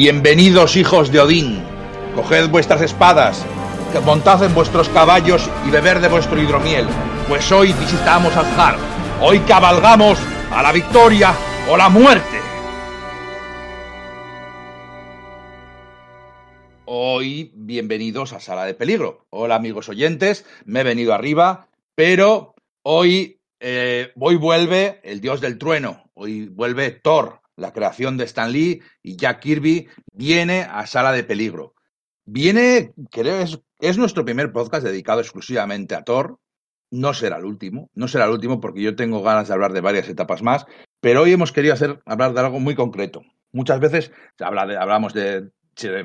Bienvenidos hijos de Odín. Coged vuestras espadas, montad en vuestros caballos y beber de vuestro hidromiel, pues hoy visitamos Asgard. Hoy cabalgamos a la victoria o la muerte. Hoy bienvenidos a Sala de Peligro. Hola amigos oyentes, me he venido arriba, pero hoy eh, hoy vuelve el dios del trueno, hoy vuelve Thor, la creación de Stan Lee y Jack Kirby, viene a Sala de Peligro. Viene, creo, es, es nuestro primer podcast dedicado exclusivamente a Thor. No será el último, no será el último porque yo tengo ganas de hablar de varias etapas más, pero hoy hemos querido hacer, hablar de algo muy concreto. Muchas veces habla de, hablamos de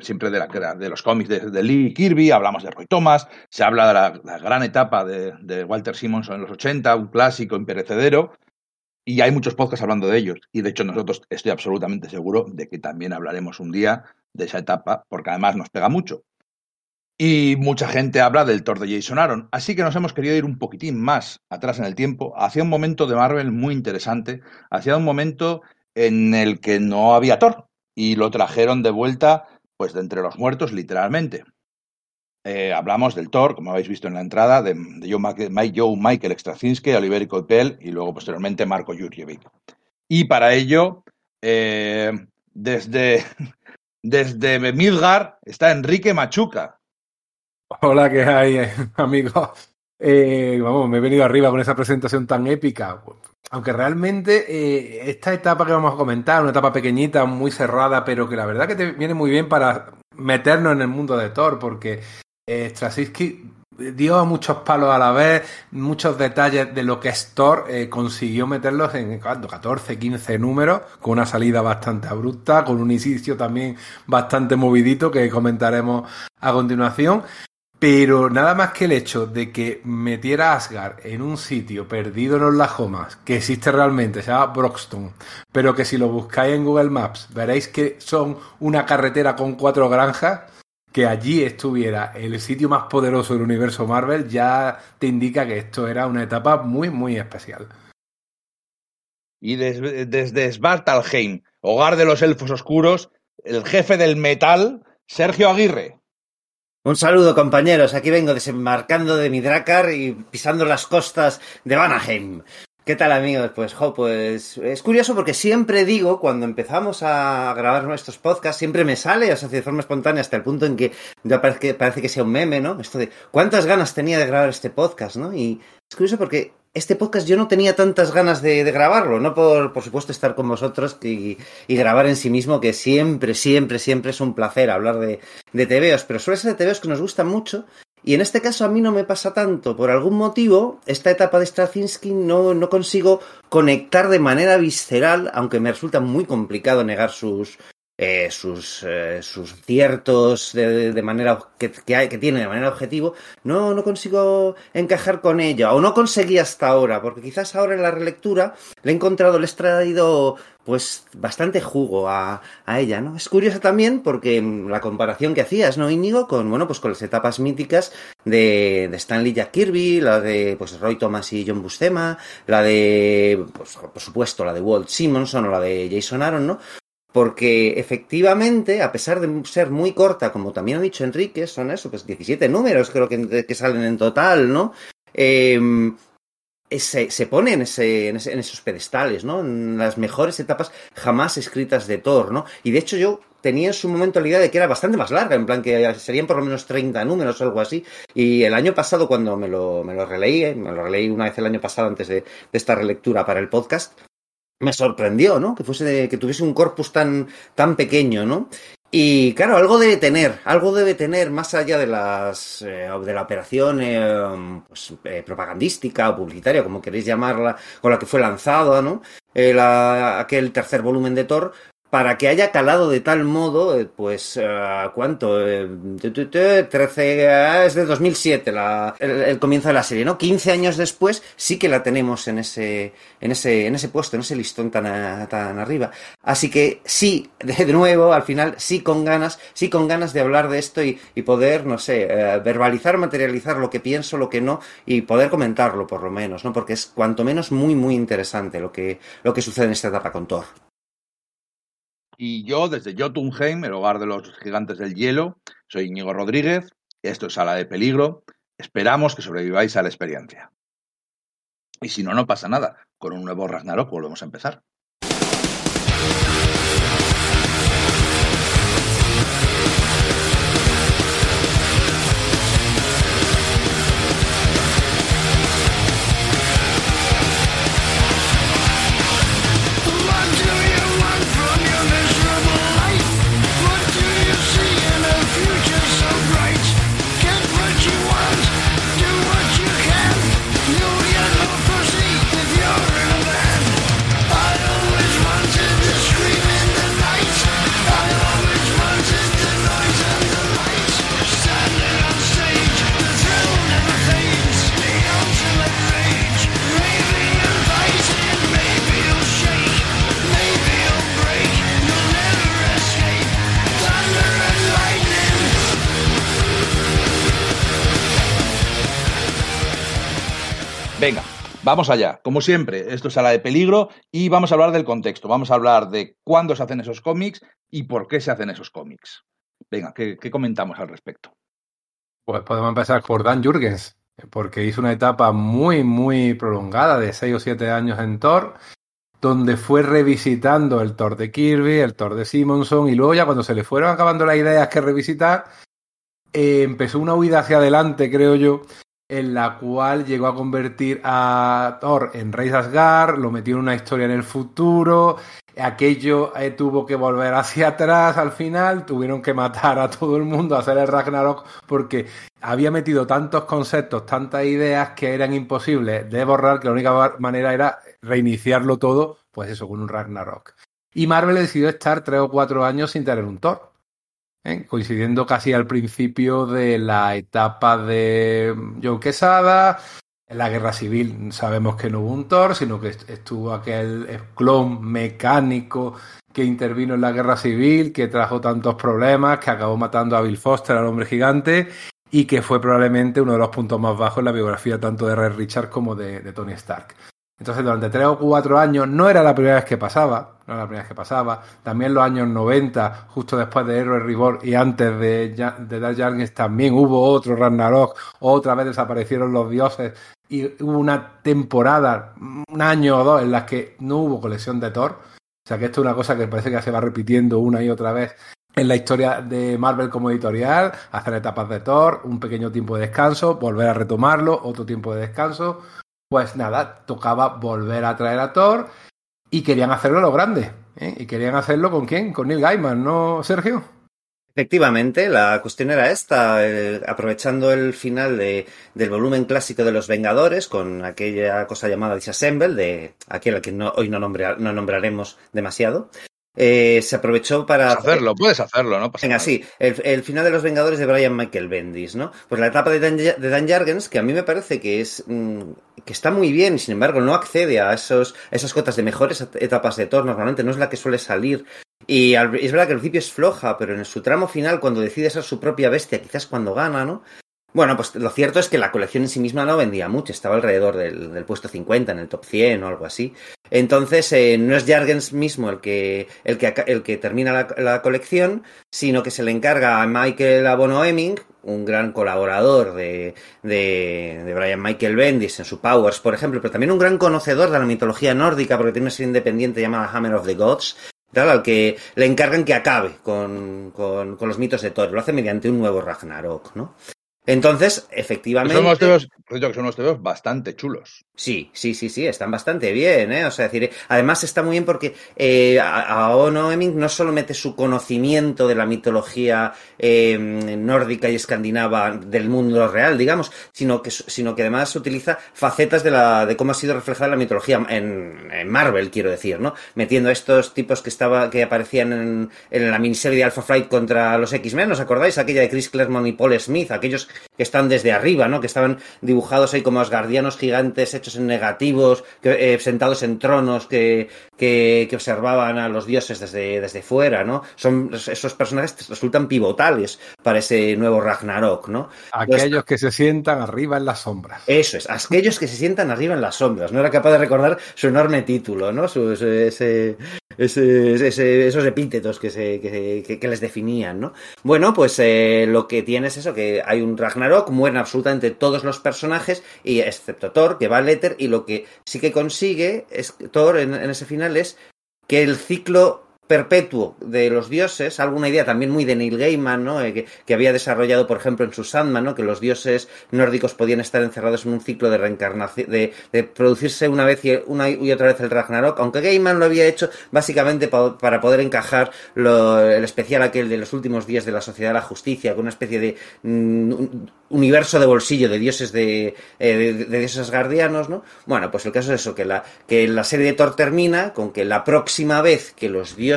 siempre de, la, de los cómics de, Lee Kirby, hablamos de Roy Thomas, se habla de la, gran etapa de, Walter Simonson en los 80, un clásico imperecedero, y hay muchos podcasts hablando de ellos. Y de hecho nosotros estoy absolutamente seguro de que también hablaremos un día de esa etapa, porque además nos pega mucho. Y mucha gente habla del Thor de Jason Aaron, así que nos hemos querido ir un poquitín más atrás en el tiempo, hacia un momento de Marvel muy interesante, hacia un momento en el que no había Thor, y lo trajeron de vuelta pues de entre los muertos, literalmente. Eh, hablamos del Thor, como habéis visto en la entrada, de, Joe, Michael Straczynski, Oliver Coipel y luego posteriormente Marco Jurjevic. Y para ello, eh, desde, desde Midgar está Enrique Machuca. Hola, ¿qué hay, amigo? Eh, vamos, me he venido arriba con esa presentación tan épica. Aunque realmente eh, esta etapa que vamos a comentar, una etapa pequeñita, muy cerrada, pero que la verdad que te viene muy bien para meternos en el mundo de Thor, porque eh, dio muchos palos a la vez, muchos detalles de lo que es Thor, eh, consiguió meterlos en 14, 15 números, con una salida bastante abrupta, con un inicio también bastante movidito que comentaremos a continuación. Pero nada más que el hecho de que metiera Asgard en un sitio perdido en los Lajomas, que existe realmente, se llama Broxton, pero que si lo buscáis en Google Maps veréis que son una carretera con cuatro granjas, que allí estuviera el sitio más poderoso del universo Marvel, ya te indica que esto era una etapa muy, muy especial. Y desde, desde Svartalheim, hogar de los elfos oscuros, el jefe del metal, Sergio Aguirre. Un saludo, compañeros. Aquí vengo desembarcando de mi Dracar y pisando las costas de Vanaheim. ¿Qué tal, amigos? Pues, jo, pues es curioso porque siempre digo, cuando empezamos a grabar nuestros podcasts, siempre me sale, o sea, de forma espontánea, hasta el punto en que ya parece que, parece que sea un meme, ¿no? Esto de cuántas ganas tenía de grabar este podcast, ¿no? Y es curioso porque este podcast yo no tenía tantas ganas de, grabarlo, no por, por supuesto estar con vosotros y, grabar en sí mismo, que siempre, siempre, siempre es un placer hablar de, de TVOs, pero suele ser de TVOs que nos gustan mucho. Y en este caso a mí no me pasa tanto. Por algún motivo, esta etapa de Straczynski no, no consigo conectar de manera visceral, aunque me resulta muy complicado negar sus, eh, sus, eh, sus ciertos de, de manera que, que, que, tiene de manera objetivo, no, no consigo encajar con ella, o no conseguí hasta ahora, porque quizás ahora en la relectura le he encontrado, le he traído pues bastante jugo a, a ella, ¿no? Es curiosa también porque la comparación que hacías, ¿no, Íñigo? Con, bueno, pues con las etapas míticas de, de Stanley Jack Kirby, la de, pues, Roy Thomas y John Buscema, la de, pues, por supuesto, la de Walt Simonson o la de Jason Aaron, ¿no? porque efectivamente, a pesar de ser muy corta, como también ha dicho Enrique, son eso, pues 17 números creo que, que salen en total, ¿no? Eh, se, se, pone en, ese, en, ese, en, esos pedestales, ¿no? En las mejores etapas jamás escritas de Thor, ¿no? Y de hecho yo tenía en su momento la idea de que era bastante más larga, en plan que serían por lo menos 30 números o algo así. Y el año pasado, cuando me lo, me lo releí, eh, me lo releí una vez el año pasado antes de, de esta relectura para el podcast, me sorprendió, ¿no? Que fuese que tuviese un corpus tan, tan pequeño, ¿no? Y claro, algo debe tener, algo debe tener más allá de las eh, de la operación eh, pues, eh, propagandística o publicitaria, como queréis llamarla, con la que fue lanzado, ¿no? Eh, la, aquel tercer volumen de Thor, para que haya calado de tal modo, eh, pues, uh, ¿cuánto? Eh, 13, ah, es de 2007 la, el, el, comienzo de la serie, ¿no? 15 años después sí que la tenemos en ese, en ese, en ese puesto, en ese listón tan, tan arriba. Así que sí, de nuevo, al final, sí con ganas, sí con ganas de hablar de esto y, poder, no sé, verbalizar, materializar lo que pienso, lo que no, y poder comentarlo por lo menos, ¿no? Porque es cuanto menos muy, muy interesante lo que, lo que sucede en esta etapa con Thor. Y yo, desde Jotunheim, el hogar de los gigantes del hielo, soy Íñigo Rodríguez, esto es Sala de Peligro. Esperamos que sobreviváis a la experiencia. Y si no, no pasa nada. Con un nuevo Ragnarok volvemos a empezar. Vamos allá. Como siempre, esto es Sala de Peligro y vamos a hablar del contexto. Vamos a hablar de cuándo se hacen esos cómics y por qué se hacen esos cómics. Venga, ¿qué, comentamos al respecto? Pues podemos empezar por Dan Jurgens, porque hizo una etapa muy, muy prolongada de 6 o 7 años en Thor, donde fue revisitando el Thor de Kirby, el Thor de Simonson, y luego ya cuando se le fueron acabando las ideas que revisitar, eh, empezó una huida hacia adelante, creo yo, en la cual llegó a convertir a Thor en Rey Asgard, lo metió en una historia en el futuro, aquello eh, tuvo que volver hacia atrás al final, tuvieron que matar a todo el mundo, hacer el Ragnarok, porque había metido tantos conceptos, tantas ideas que eran imposibles de borrar, que la única manera era reiniciarlo todo, pues eso, con un Ragnarok. Y Marvel decidió estar tres o cuatro años sin tener un Thor. ¿Eh? coincidiendo casi al principio de la etapa de John Quesada. En la guerra civil sabemos que no hubo un Thor, sino que estuvo aquel clon mecánico que intervino en la guerra civil, que trajo tantos problemas, que acabó matando a Bill Foster, al hombre gigante, y que fue probablemente uno de los puntos más bajos en la biografía tanto de Red Richard como de Tony Stark. Entonces, durante tres o cuatro años no era la primera vez que pasaba, no era la primera vez que pasaba. También los años 90, justo después de Hero Reborn y antes de, de Dark también hubo otro Ragnarok, otra vez desaparecieron los dioses y hubo una temporada, un año o dos, en las que no hubo colección de Thor. O sea que esto es una cosa que parece que se va repitiendo una y otra vez en la historia de Marvel como editorial, hacer etapas de Thor, un pequeño tiempo de descanso, volver a retomarlo, otro tiempo de descanso, pues nada, tocaba volver a traer a Thor y querían hacerlo a lo grande. ¿eh? ¿Y querían hacerlo con quién? Con Neil Gaiman, ¿no, Sergio? Efectivamente, la cuestión era esta, eh, aprovechando el final de, del volumen clásico de los Vengadores, con aquella cosa llamada Disassemble, de aquel al que hoy no, nombra, no nombraremos demasiado, eh, se aprovechó para... Puedes hacerlo, puedes hacerlo, ¿no? Pasa Venga, nada. sí, el, el, final de los Vengadores de Brian Michael Bendis, ¿no? Pues la etapa de Dan, de Dan Jargens, que a mí me parece que es mmm, que está muy bien sin embargo no accede a esos, esas cotas de mejores etapas de Thor, normalmente no es la que suele salir. Y al, es verdad que al principio es floja, pero en su tramo final, cuando decide ser su propia bestia, quizás cuando gana, ¿no? Bueno, pues lo cierto es que la colección en sí misma no vendía mucho, estaba alrededor del, puesto 50, en el top 100 o algo así. Entonces, eh, no es Jargens mismo el que, el que, el que termina la, colección, sino que se le encarga a Michael Abono Hemming, un gran colaborador de, de, de, Brian Michael Bendis en su Powers, por ejemplo, pero también un gran conocedor de la mitología nórdica, porque tiene una serie independiente llamada Hammer of the Gods, tal, al que le encargan que acabe con, con, con los mitos de Thor. Lo hace mediante un nuevo Ragnarok, ¿no? Entonces, efectivamente. Son unos tebeos, que son unos tebeos bastante chulos. Sí, sí, sí, sí, están bastante bien, ¿eh? O sea, decir, además está muy bien porque eh, a, a Ono no solo mete su conocimiento de la mitología eh, nórdica y escandinava del mundo real, digamos, sino que, sino que además utiliza facetas de, la, de cómo ha sido reflejada la mitología en, en Marvel, quiero decir, ¿no? Metiendo a estos tipos que estaba, que aparecían en, en la miniserie de Alpha Flight contra los X-Men, ¿os acordáis? Aquella de Chris Claremont y Paul Smith, aquellos que están desde arriba, ¿no? Que estaban dibujados ahí como asgardianos gigantes hechos en negativos, que, eh, sentados en tronos que, que, que, observaban a los dioses desde, desde fuera, ¿no? Son esos personajes resultan pivotales para ese nuevo Ragnarok, ¿no? Aquellos Los, que se sientan arriba en las sombras. Eso es, aquellos que se sientan arriba en las sombras. No era capaz de recordar su enorme título, ¿no? Su, ese, ese- ese- esos epítetos que, se, que, que- les definían, ¿no? Bueno, pues eh, lo que tiene es eso, que hay un Ragnarok, mueren absolutamente todos los personajes, y excepto Thor, que va al éter, y lo que sí que consigue es Thor en, en ese final es que el ciclo perpetuo de los dioses, alguna idea también muy de Neil Gaiman, ¿no? Eh, que, había desarrollado, por ejemplo, en su Sandman, ¿no? que los dioses nórdicos podían estar encerrados en un ciclo de reencarnación, de, de producirse una vez y, una y otra vez el Ragnarok, aunque Gaiman lo había hecho básicamente pa- para poder encajar lo- el especial aquel de los últimos días de la Sociedad de la Justicia, con una especie de mm, un- universo de bolsillo de dioses de, eh, de, de dioses asgardianos, ¿no? Bueno, pues el caso es eso, que la, que la serie de Thor termina con que la próxima vez que los dioses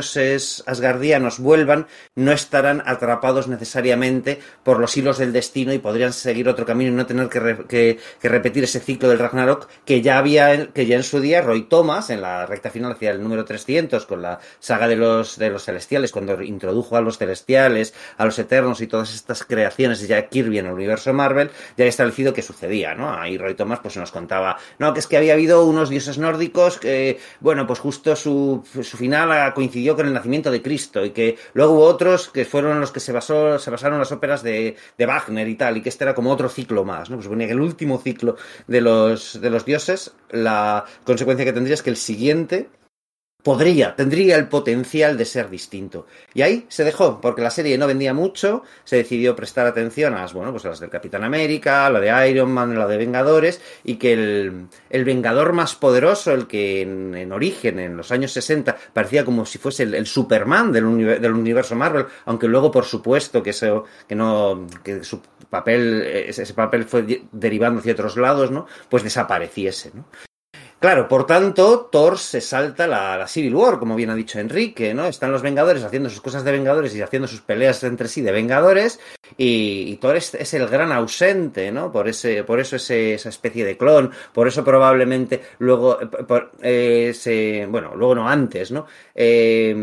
asgardianos vuelvan, no estarán atrapados necesariamente por los hilos del destino y podrían seguir otro camino y no tener que, re- que- que repetir ese ciclo del Ragnarok que ya había, que ya en su día Roy Thomas, en la recta final hacia el número 300, con la saga de los, de los celestiales, cuando introdujo a los celestiales, a los eternos y todas estas creaciones de Jack Kirby en el universo Marvel, ya había establecido que sucedía, ¿no? Ahí Roy Thomas pues nos contaba, no, que es que había habido unos dioses nórdicos que, bueno, pues justo su, su final ah, con el nacimiento de Cristo y que luego hubo otros que fueron los que se, basó, se basaron las óperas de, de Wagner y tal, y que este era como otro ciclo más, ¿no? Pues suponía que el último ciclo de los, de los dioses, la consecuencia que tendría es que el siguiente podría, tendría el potencial de ser distinto. Y ahí se dejó, porque la serie no vendía mucho, se decidió prestar atención a las, bueno, pues a las del Capitán América, la de Iron Man, la de Vengadores, y que el, el Vengador más poderoso, el que en, en origen, en los años 60, parecía como si fuese el, Superman del, univer- del universo Marvel, aunque luego, por supuesto, que eso, que no, que su papel, ese, papel fue de- derivando hacia otros lados, ¿no? Pues desapareciese, ¿no? Claro, por tanto, Thor se salta la, la Civil War, como bien ha dicho Enrique, ¿no? Están los Vengadores haciendo sus cosas de Vengadores y haciendo sus peleas entre sí de Vengadores, y, Thor es, el gran ausente, ¿no? Por ese, por eso ese- esa especie de clon, por eso probablemente luego, eh, eh, bueno, luego no antes, ¿no? Eh,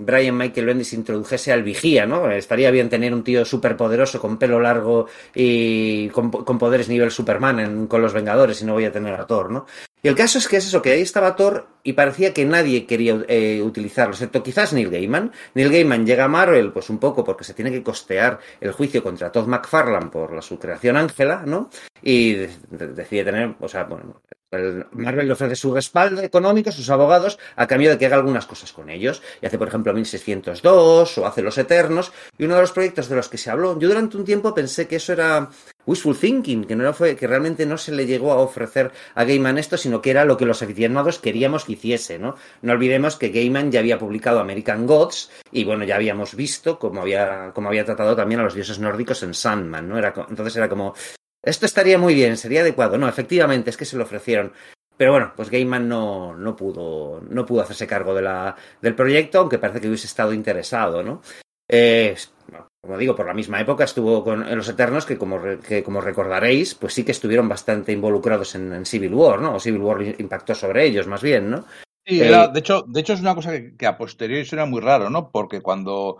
Brian Michael Bendis introdujese al vigía, ¿no? Estaría bien tener un tío súper poderoso con pelo largo y con, con poderes nivel Superman en- con los Vengadores y no voy a tener a Thor, ¿no? Y el caso es que es eso, que ahí estaba Thor y parecía que nadie quería eh, utilizarlo, excepto quizás Neil Gaiman. Neil Gaiman llega a Marvel, pues un poco porque se tiene que costear el juicio contra Todd McFarlane por la, su creación Ángela, ¿no? Y de- de- decide tener, o sea, bueno, Marvel le ofrece su respaldo económico, sus abogados, a cambio de que haga algunas cosas con ellos. Y hace, por ejemplo, 1602 o hace Los Eternos. Y uno de los proyectos de los que se habló, yo durante un tiempo pensé que eso era wishful thinking, que no fue, que realmente no se le llegó a ofrecer a Gaiman esto, sino que era lo que los aficionados queríamos que hiciese, ¿no? No olvidemos que Gaiman ya había publicado American Gods y bueno, ya habíamos visto cómo había, cómo había tratado también a los dioses nórdicos en Sandman, ¿no? Era, entonces era como, esto estaría muy bien, sería adecuado. No, efectivamente, es que se lo ofrecieron. Pero bueno, pues Gaiman no, no pudo, no pudo hacerse cargo de la, del proyecto, aunque parece que hubiese estado interesado, ¿no? Eh, como digo, por la misma época estuvo con en Los Eternos, que como, que como recordaréis, pues sí que estuvieron bastante involucrados en, en Civil War, ¿no? O Civil War impactó sobre ellos, más bien, ¿no? Sí, Eh, de, hecho, de hecho es una cosa que, que a posteriori suena muy raro, ¿no? Porque cuando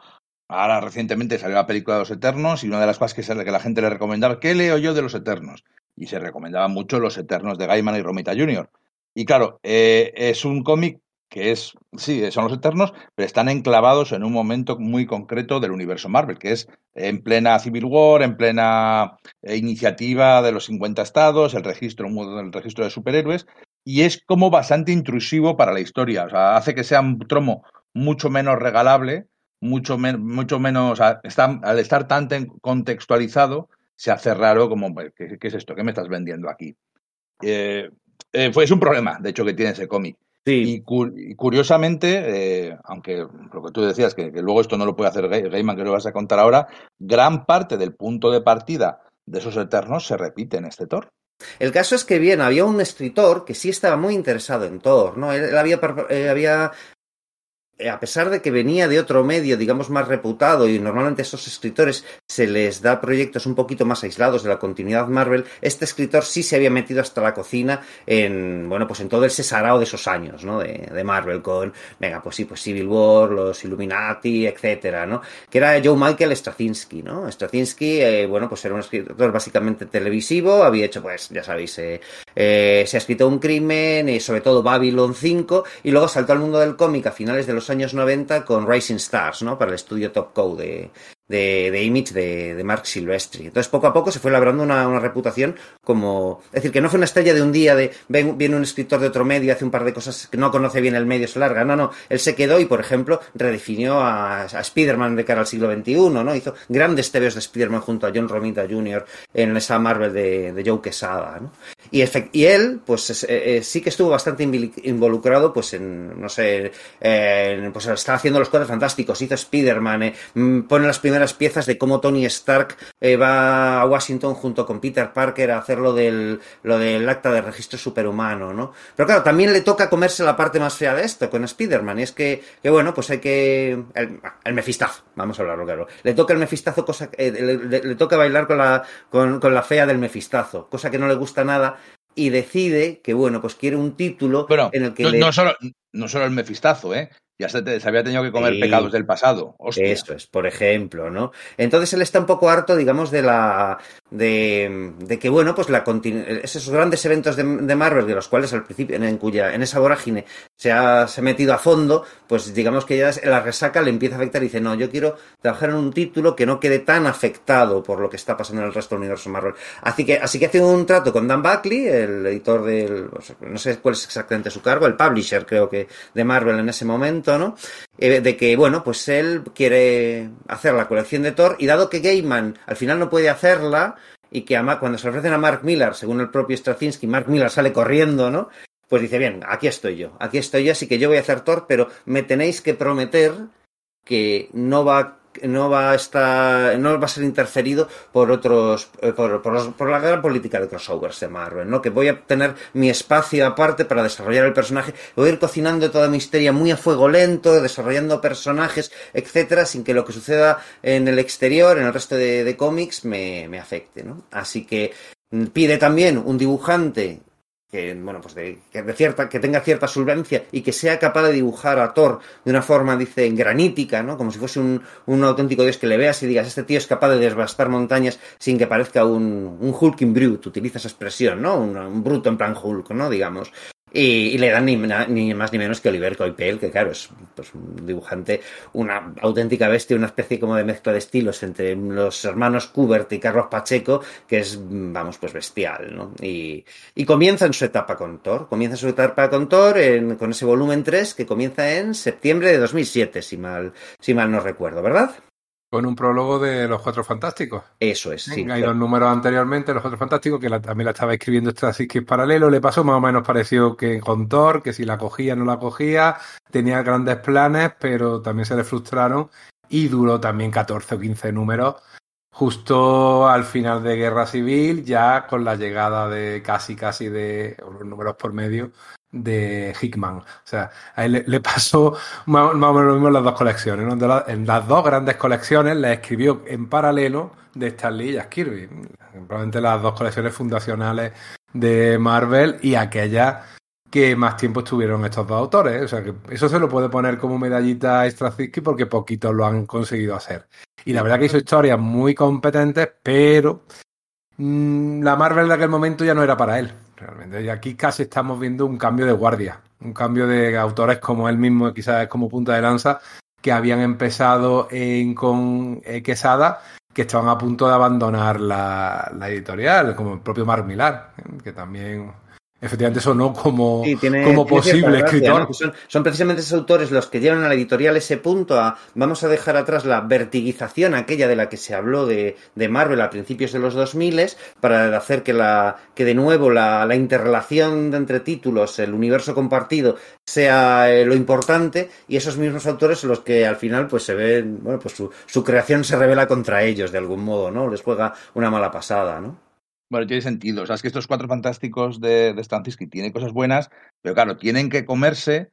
ahora recientemente salió la película de los Eternos y una de las cosas que, se- que la gente le recomendaba, ¿qué leo yo de los Eternos? Y se recomendaba mucho los Eternos de Gaiman y Romita Jr. Y claro, eh, es un cómic que es, sí, son los Eternos, pero están enclavados en un momento muy concreto del universo Marvel, que es en plena Civil War, en plena eh, iniciativa de los 50 estados, el registro, el registro de superhéroes, y es como bastante intrusivo para la historia. O sea, hace que sea un tromo mucho menos regalable, mucho, men- mucho menos. o sea, está- al estar tan contextualizado, se hace raro como, ¿qué, qué es esto? ¿Qué me estás vendiendo aquí? Eh, eh, fue, es un problema, de hecho, que tiene ese cómic. Sí, Y, cu- y curiosamente, eh, aunque lo que tú decías, que, que luego esto no lo puede hacer Gai- Gaiman, que lo vas a contar ahora, gran parte del punto de partida de esos eternos se repite en este Thor. El caso es que bien, había un escritor que sí estaba muy interesado en Thor, ¿no? Él, había, eh, había a pesar de que venía de otro medio, digamos, más reputado, y normalmente a esos escritores se les da proyectos un poquito más aislados de la continuidad Marvel, este escritor sí se había metido hasta la cocina en, bueno, pues en todo el sesarao de esos años, ¿no? De, de Marvel, con, venga, pues sí, pues Civil War, los Illuminati, etcétera, ¿no? Que era Joe Michael Straczynski, ¿no? Straczynski, eh, bueno, pues era un escritor básicamente televisivo, había hecho, pues, ya sabéis, eh, eh, se ha escrito un crimen, y sobre todo Babylon 5, y luego saltó al mundo del cómic a finales de los años 90 con Rising Stars, ¿no? Para el estudio Top Cow de, de, Image de, Mark Silvestri. Entonces, poco a poco se fue labrando una, una, reputación como. Es decir, que no fue una estrella de un día de. Ven, viene un escritor de otro medio, hace un par de cosas que no conoce bien el medio, se larga. No, no. Él se quedó y, por ejemplo, redefinió a, a Spider-Man de cara al siglo XXI, ¿no? Hizo grandes tebeos de Spider-Man junto a John Romita Jr. en esa Marvel de, Joe Quesada, ¿no? Y, él, pues eh, sí que estuvo bastante involucrado, pues en, no sé, eh, pues estaba haciendo los cuadros fantásticos, hizo Spider-Man, eh, pone las primeras piezas de cómo Tony Stark eh, va a Washington junto con Peter Parker a hacer lo del, lo del acta de registro superhumano, ¿no? Pero claro, también le toca comerse la parte más fea de esto con Spider-Man, y es que, que, bueno, pues hay que... El, el, mefistazo, vamos a hablarlo claro. Le toca el mefistazo, cosa, le, le, le, toca bailar con la, con, con la fea del mefistazo, cosa que no le gusta nada, y decide que, bueno, pues quiere un título bueno, en el que... No, le... no, solo, no solo el mefistazo, ¿eh? Ya se, te, se, había tenido que comer sí, pecados del pasado. Hostia. Eso es, por ejemplo, ¿no? Entonces él está un poco harto, digamos, de la. De, de que, bueno, pues la esos grandes eventos de, de, Marvel, de los cuales al principio, en, cuya, en esa vorágine se ha, se ha metido a fondo, pues digamos que ya la resaca le empieza a afectar y dice, no, yo quiero trabajar en un título que no quede tan afectado por lo que está pasando en el resto del universo Marvel. Así que, así que hace un trato con Dan Buckley, el editor del. no sé cuál es exactamente su cargo, el publisher, creo que, de Marvel en ese momento. ¿no? Eh, de que, bueno, pues él quiere hacer la colección de Thor y dado que Gaiman al final no puede hacerla y que a, cuando se ofrecen a Mark Millar, según el propio Straczynski, Mark Millar sale corriendo, ¿no? Pues dice, bien, aquí estoy yo, aquí estoy yo, así que yo voy a hacer Thor, pero me tenéis que prometer que no va no va a estar no va a ser interferido por otros por, por, los, por, la gran política de crossovers de Marvel no que voy a tener mi espacio aparte para desarrollar el personaje. Voy a ir cocinando toda mi historia muy a fuego lento desarrollando personajes etcétera sin que lo que suceda en el exterior en el resto de, de cómics me, me afecte no así que pide también un dibujante que bueno pues de, que de cierta que tenga cierta solvencia y que sea capaz de dibujar a Thor de una forma dice granítica no como si fuese un, un auténtico dios que le veas y digas este tío es capaz de desbastar montañas sin que parezca un, un Hulking brute utiliza esa expresión no un, un bruto en plan Hulk no digamos y, y, le dan ni, ni, más ni menos que Oliver Coipel, que claro, es pues, un dibujante, una auténtica bestia, una especie como de mezcla de estilos entre los hermanos Kubert y Carlos Pacheco, que es, vamos, pues bestial, ¿no? Y, y comienza en su etapa con Thor, comienza su etapa con Thor en, con ese volumen 3 que comienza en septiembre de 2007, si mal, si mal no recuerdo, ¿verdad? Con un prólogo de Los Cuatro Fantásticos. Eso es, sí. Hay dos números anteriormente, Los Cuatro Fantásticos, que la, también la estaba escribiendo Straczynski paralelo. Le pasó más o menos pareció que con Thor, que si la cogía no la cogía. Tenía grandes planes, pero también se le frustraron. Y duró también 14 o 15 números. Justo al final de Guerra Civil, ya con la llegada de casi, casi de los números por medio de Hickman. O sea, a él le, le pasó más, o menos lo mismo en las dos colecciones. en las dos grandes colecciones las escribió en paralelo de Stan Lee y Jack Kirby. Probablemente las dos colecciones fundacionales de Marvel y aquellas que más tiempo estuvieron estos dos autores. O sea, que eso se lo puede poner como medallita a Straczynski porque poquitos lo han conseguido hacer. Y la verdad que hizo historias muy competentes, pero mmm, la Marvel de aquel momento ya no era para él realmente. Y aquí casi estamos viendo un cambio de guardia, un cambio de autores como él mismo, quizás como punta de lanza, que habían empezado en, con eh, Quesada, que estaban a punto de abandonar la, la editorial, como el propio Mark Millar, que también efectivamente sonó como, sí, tiene, como tiene posible gracia, escritor. ¿no? Son, son, precisamente esos autores los que llevan a la editorial ese punto a vamos a dejar atrás la vertiguización aquella de la que se habló de, de Marvel a principios de los 2000 para hacer que, la, que de nuevo la, la interrelación de entre títulos, el universo compartido sea eh, lo importante y esos mismos autores son los que al final pues se ven, bueno, pues su, su creación se revela contra ellos de algún modo, ¿no? Les juega una mala pasada, ¿no? Bueno, tiene sentido. O sea, es que estos cuatro fantásticos de, de Straczynski tienen cosas buenas, pero claro, tienen que comerse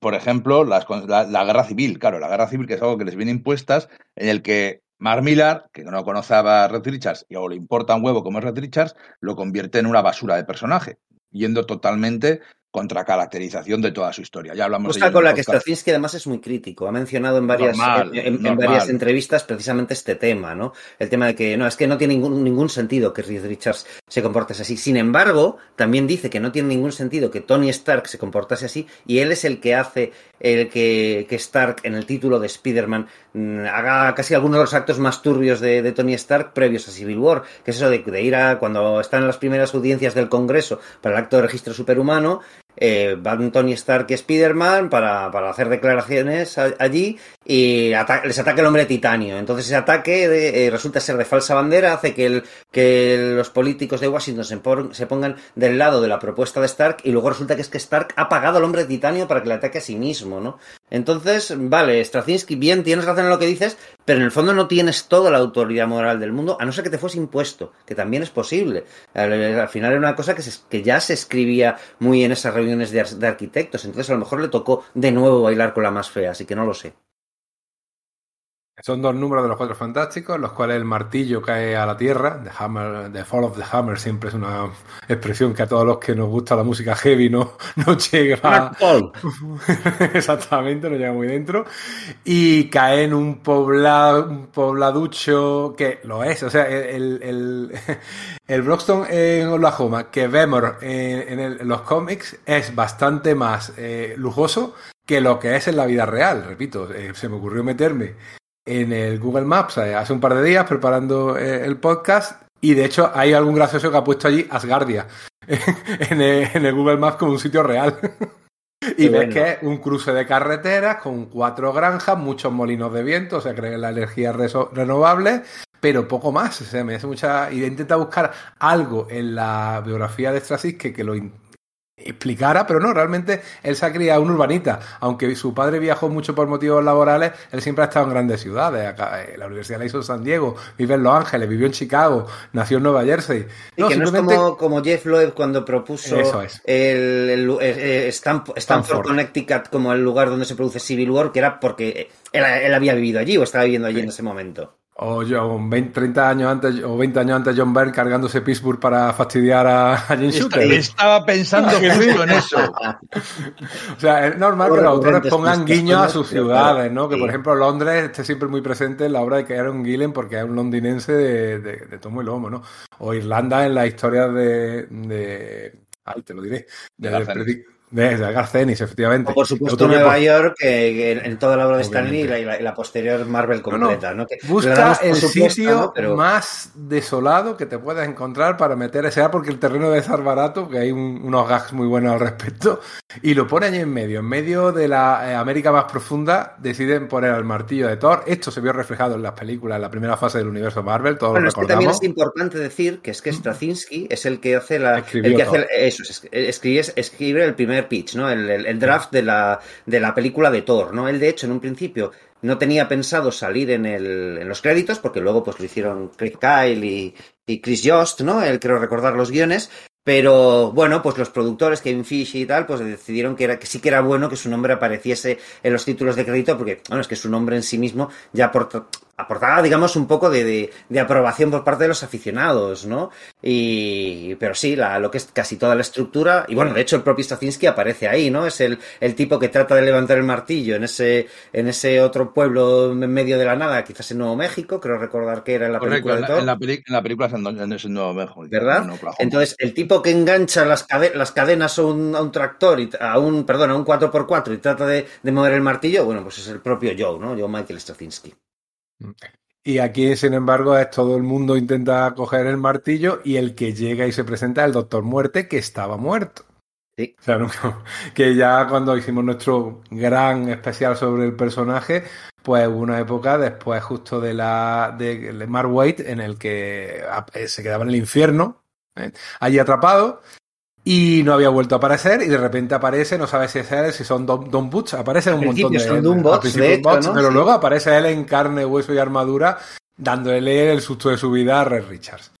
por ejemplo, la, guerra civil. Claro, la guerra civil que es algo que les viene impuestas, en el que Mark Millar, que no conocía a Red Richards y o le importa un huevo como es Red Richards, lo convierte en una basura de personaje, yendo totalmente contra caracterización de toda su historia. Ya hablamos de ello en con la que. Straczynski además es muy crítico. Ha mencionado en varias, Normal, en, en- en normal. varias entrevistas precisamente este tema, ¿no? El tema de que no, es que no tiene ningún, ningún sentido que Reed Richards se comportase así. Sin embargo, también dice que no tiene ningún sentido que Tony Stark se comportase así y él es el que hace el que, que Stark en el título de Spider-Man mm, haga casi algunos de los actos más turbios de, de Tony Stark previos a Civil War, que es eso de, de ir a cuando están en las primeras audiencias del Congreso para el acto de registro superhumano, eh, van Tony Stark y Spider-Man para, para hacer declaraciones allí y les ataca el hombre titanio. Entonces ese ataque eh, resulta ser de falsa bandera, hace que, el- que los políticos de Washington se pongan del lado de la propuesta de Stark y luego resulta que es que Stark ha pagado al hombre titanio para que le ataque a sí mismo, ¿no? Entonces, vale, Straczynski, bien, tienes razón en lo que dices, pero en el fondo no tienes toda la autoridad moral del mundo, a no ser que te fuese impuesto, que también es posible. Al, al final era una cosa que, se- que ya se escribía muy en esas reuniones de, de arquitectos, entonces a lo mejor le tocó de nuevo bailar con la más fea, así que no lo sé. Son dos números de los Cuatro Fantásticos, los cuales el martillo cae a la tierra. The, hammer, the Fall of the Hammer siempre es una expresión que a todos los que nos gusta la música heavy no, no llega. Exactamente, no llega muy dentro. Y cae en un, pobla, un pobladucho que lo es. O sea, el, el, el Broxton en Oklahoma que vemos en, en, el- en los cómics es bastante más eh, lujoso que lo que es en la vida real. Repito, eh, se me ocurrió meterme en el Google Maps eh, hace un par de días preparando eh, el podcast y de hecho hay algún gracioso que ha puesto allí Asgardia en el, en el Google Maps como un sitio real. Y Qué ves bueno. que es un cruce de carreteras con cuatro granjas, muchos molinos de viento, o sea, creen la energía renovable, pero poco más. O sea, me hace mucha. Y intenta buscar algo en la biografía de Straczynski que, que lo explicara, pero no, realmente él se ha criado un urbanita. Aunque su padre viajó mucho por motivos laborales, él siempre ha estado en grandes ciudades. Acá, eh, la universidad la hizo en San Diego, vive en Los Ángeles, vivió en Chicago, nació en Nueva Jersey. Y que no es como, como Jeff Loeb cuando propuso Eso es. el, el- eh, eh, Stanford. Connecticut como el lugar donde se produce Civil War, que era porque él, él había vivido allí o estaba viviendo allí en ese momento. O yo, 20, 30 años antes, o 20 años antes, John Byrne cargándose Pittsburgh para fastidiar a, a Shooter. Estaba pensando justo en eso. O sea, es normal que los autores pongan guiños a ¿no? sus ciudades, ¿no? Que por ejemplo Londres esté siempre muy presente en la obra de Kieron Gillen porque es un londinense de, de, de tomo y lomo, ¿no? O Irlanda en las historias de, de... Ay, te lo diré. De De. De, Garcenis, efectivamente. O por supuesto Nueva por- York, en toda la obra de Stan Lee y la, y la- y la posterior Marvel No, no. completa, ¿no? Que Busca damos el supuesto, sitio más desolado que te puedas encontrar para meter ese A porque el terreno debe estar barato, que hay un- unos gags muy buenos al respecto, y lo pone allí en medio, en medio de la eh, América más profunda, deciden poner al martillo de Thor. Esto se vio reflejado en las películas, en la primera fase del universo Marvel, todos Bueno, lo es que también recordamos. es importante decir que es que Straczynski es el que hace la Escribió el que hace eso, es- escribe, escribe el primer pitch, ¿no? El, draft de la de la película de Thor, ¿no? Él de hecho en un principio no tenía pensado salir en, el, en los créditos porque luego pues lo hicieron Craig Kyle y, y Chris Yost, ¿no? Él creo recordar los guiones. Pero bueno, pues los productores, Kevin Fish y tal, pues decidieron que, era, que sí que era bueno que su nombre apareciese en los títulos de crédito, porque, bueno, es que su nombre en sí mismo ya aporta- aportaba, digamos, un poco de, de- de aprobación por parte de los aficionados, ¿no? Y, pero sí, la, lo que es casi toda la estructura, y bueno, de hecho el propio Straczynski aparece ahí, ¿no? Es el, el tipo que trata de levantar el martillo en ese, en ese otro pueblo en medio de la nada, quizás en Nuevo México, creo recordar que era en la Correcto, película en de la, Thor. en la en la película es en, Nuevo México. ¿verdad? en. Entonces, el tipo que engancha las, cade- las cadenas a un, a un tractor, y, a un, perdón, a un 4x4 y trata de, de mover el martillo, bueno, pues es el propio Joe, ¿no? Joe Michael Straczynski. Y aquí, sin embargo, es todo el mundo intenta coger el martillo y el que llega y se presenta es el Doctor Muerte, que estaba muerto. Sí. O sea, no- que ya cuando hicimos nuestro gran especial sobre el personaje, pues hubo una época después justo de la de, Mark Waid en el que eh, se quedaba en el infierno, ¿eh? allí atrapado, y no había vuelto a aparecer, y de repente aparece, no sabes si es él, si son Don, Don Butch, aparecen un montón de... son Doom Bots, de hecho, bots, ¿no? Pero luego aparece él en carne, hueso y armadura, dándole el susto de su vida a Red Richards.